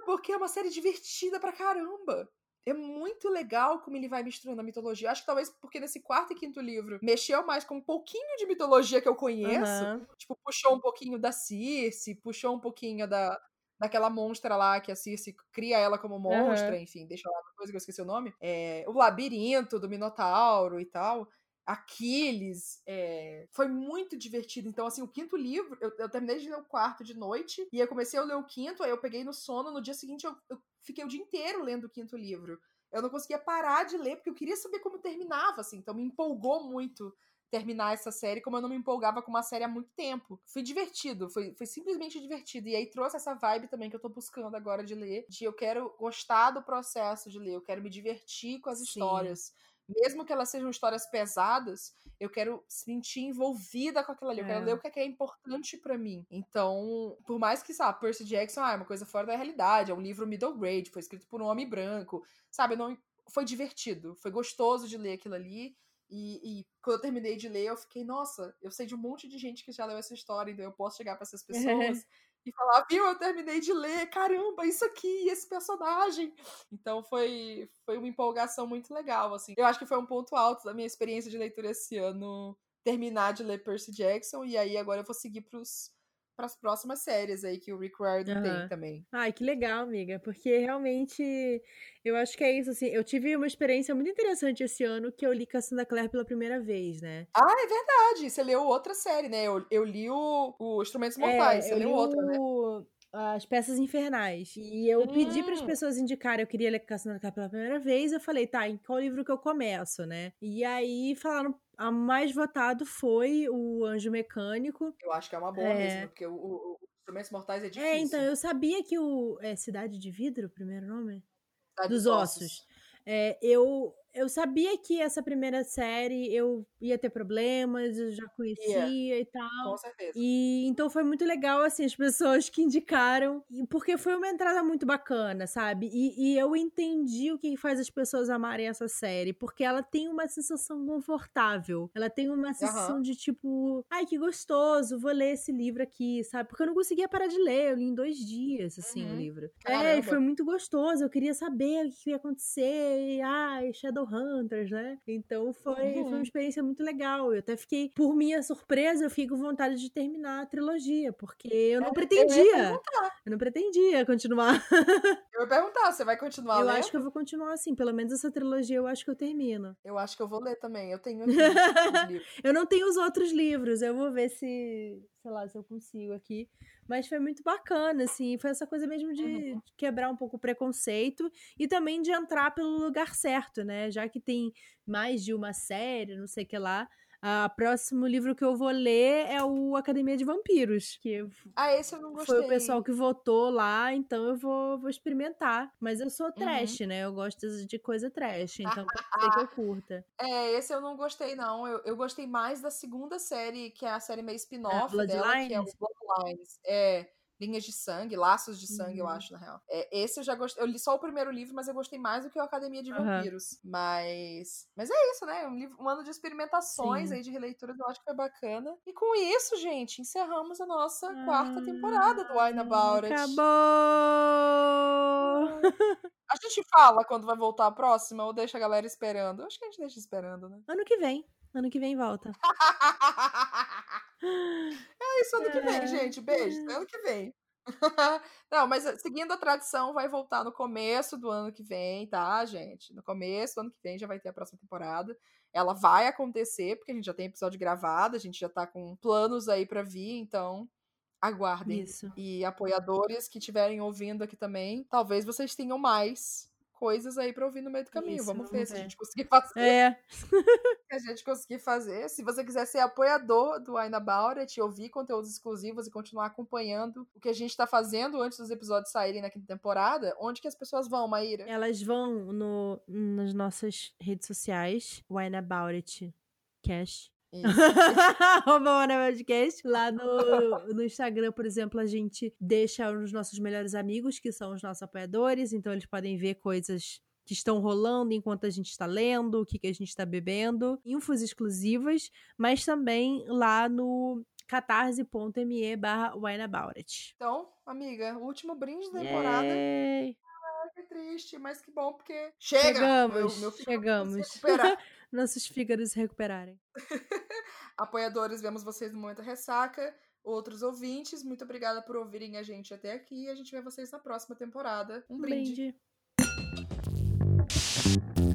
Porque é uma série divertida pra caramba. É muito legal como ele vai misturando a mitologia. Acho que talvez porque nesse quarto e quinto livro mexeu mais com um pouquinho de mitologia que eu conheço. Aham. Tipo, puxou um pouquinho da Circe, puxou um pouquinho da, daquela monstra lá que a Circe cria ela como monstra, enfim, deixa lá uma coisa que eu esqueci o nome. É, o labirinto do Minotauro e tal. Aquiles, é, foi muito divertido. Então, assim, o quinto livro, eu, eu terminei de ler o quarto de noite, e eu comecei a ler o quinto, aí eu peguei no sono, no dia seguinte eu, eu fiquei o dia inteiro lendo o quinto livro. Eu não conseguia parar de ler, porque eu queria saber como terminava, assim, então me empolgou muito terminar essa série, como eu não me empolgava com uma série há muito tempo. Foi divertido, foi, foi simplesmente divertido. E aí trouxe essa vibe também que eu tô buscando agora de ler, de eu quero gostar do processo de ler, eu quero me divertir com as Sim. histórias. Mesmo que elas sejam histórias pesadas, eu quero se sentir envolvida com aquilo ali. Eu quero É. ler o que é, que é importante pra mim. Então, por mais que, sabe, Percy Jackson ah, é uma coisa fora da realidade, é um livro middle grade, foi escrito por um homem branco, sabe? Não, foi divertido, foi gostoso de ler aquilo ali. E, e quando eu terminei de ler, eu fiquei, nossa, eu sei de um monte de gente que já leu essa história, então eu posso chegar pra essas pessoas e falar, viu, eu terminei de ler, caramba, isso aqui, esse personagem. Então foi, foi uma empolgação muito legal, assim. Eu acho que foi um ponto alto da minha experiência de leitura esse ano, terminar de ler Percy Jackson, e aí agora eu vou seguir pros, pras próximas séries aí que o Rick Riordan tem Aham. também. Ai, que legal, amiga, porque realmente eu acho que é isso, assim, eu tive uma experiência muito interessante esse ano que eu li Cassandra Clare pela primeira vez, né? Ah, é verdade, você leu outra série, né? Eu, eu li o, o Instrumentos Mortais, você eu leu li outra, né? As Peças Infernais. E eu pedi para as Hum. pessoas indicarem, eu queria ler Cassandra Clare pela primeira vez, eu falei, tá, em qual livro que eu começo, né? E aí falaram, a mais votado foi o Anjo Mecânico. Eu acho que é uma boa É. mesmo, porque o, o, o Instrumentos Mortais é difícil. É, então, eu sabia que o... É Cidade de Vidro, o primeiro nome? Cidade dos ossos. É, eu, eu sabia que essa primeira série eu ia ter problemas, eu já conhecia e tal. Com certeza. E então foi muito legal, assim, as pessoas que indicaram, porque foi uma entrada muito bacana, sabe? E, e eu entendi o que faz as pessoas amarem essa série, porque ela tem uma sensação confortável. Ela tem uma sensação de tipo, ai, que gostoso, vou ler esse livro aqui, sabe? Porque eu não conseguia parar de ler, eu li em dois dias, assim, o Uhum. livro. É, Caramba. e foi muito gostoso, eu queria saber o que ia acontecer, e, ai, Shadowhunters, né? Então foi, foi Uhum. uma experiência muito legal. Eu até fiquei, por minha surpresa, eu fiquei com vontade de terminar a trilogia, porque eu não É, eu ia pretendia. perguntar. Eu não pretendia continuar. Eu ia perguntar, você vai continuar eu lendo? acho que eu vou continuar assim, pelo menos essa trilogia eu acho que eu termino. Eu acho que eu vou ler também. Eu tenho aqui. Eu não tenho os outros livros, eu vou ver se, sei lá, se eu consigo aqui. Mas foi muito bacana, assim, foi essa coisa mesmo de Uhum. quebrar um pouco o preconceito e também de entrar pelo lugar certo, né? Já que tem mais de uma série, não sei o que lá. O próximo livro que eu vou ler é o Academia de Vampiros, que Ah, esse eu não gostei. foi o pessoal que votou lá, então eu vou, vou experimentar. Mas eu Uhum. sou trash, né? Eu gosto de coisa trash, então pode ser que eu curta. É, esse eu não gostei, não. Eu, eu gostei mais da segunda série, que é a série meio spin-off Ah, dela, que é o Bloodlines? Bloodlines. É, Linhas de Sangue, Laços de Sangue, eu Uhum. acho, na real. É, esse eu já gostei. Eu li só o primeiro livro, mas eu gostei mais do que o Academia de. Vampiros. Mas. Mas é isso, né? Um, livro, um ano de experimentações Sim. aí, de releituras, eu acho que foi bacana. E com isso, gente, encerramos a nossa quarta temporada do Wine About It. Acabou! A gente fala quando vai voltar a próxima ou deixa a galera esperando? Eu acho que a gente deixa esperando, né? Ano que vem. Ano que vem volta. É isso ano que vem, gente. Beijo. Ano que vem. Não, mas eh, seguindo a tradição, vai voltar no começo do ano que vem, tá, gente? No começo do ano que vem já vai ter a próxima temporada. Ela vai acontecer, porque a gente já tem episódio gravado, a gente já tá com planos aí pra vir, então aguardem. Isso. E apoiadores que estiverem ouvindo aqui também, talvez vocês tenham mais coisas aí pra ouvir no meio do caminho. Isso, vamos, vamos ver se a ver. gente conseguir fazer É, que a gente conseguir fazer. Se você quiser ser apoiador do Wine About It, ouvir conteúdos exclusivos e continuar acompanhando o que a gente está fazendo antes dos episódios saírem na quinta temporada, onde que as pessoas vão, Maíra? elas vão no, nas nossas redes sociais, Wine About It Cash. Arroba Podcast. Lá no, no Instagram, por exemplo, a gente deixa os nossos melhores amigos, que são os nossos apoiadores, então eles podem ver coisas que estão rolando enquanto a gente está lendo, o que, que a gente está bebendo, infos exclusivas, mas também lá no catarse.me barra. Então, amiga, último brinde da temporada. Yay. Triste, mas que bom, porque chega! Chegamos, meu, meu chegamos. Nossos fígados se recuperarem. Apoiadores, vemos vocês no Momento Ressaca. Outros ouvintes, muito obrigada por ouvirem a gente até aqui. A gente vê vocês na próxima temporada. Um, um brinde. brinde.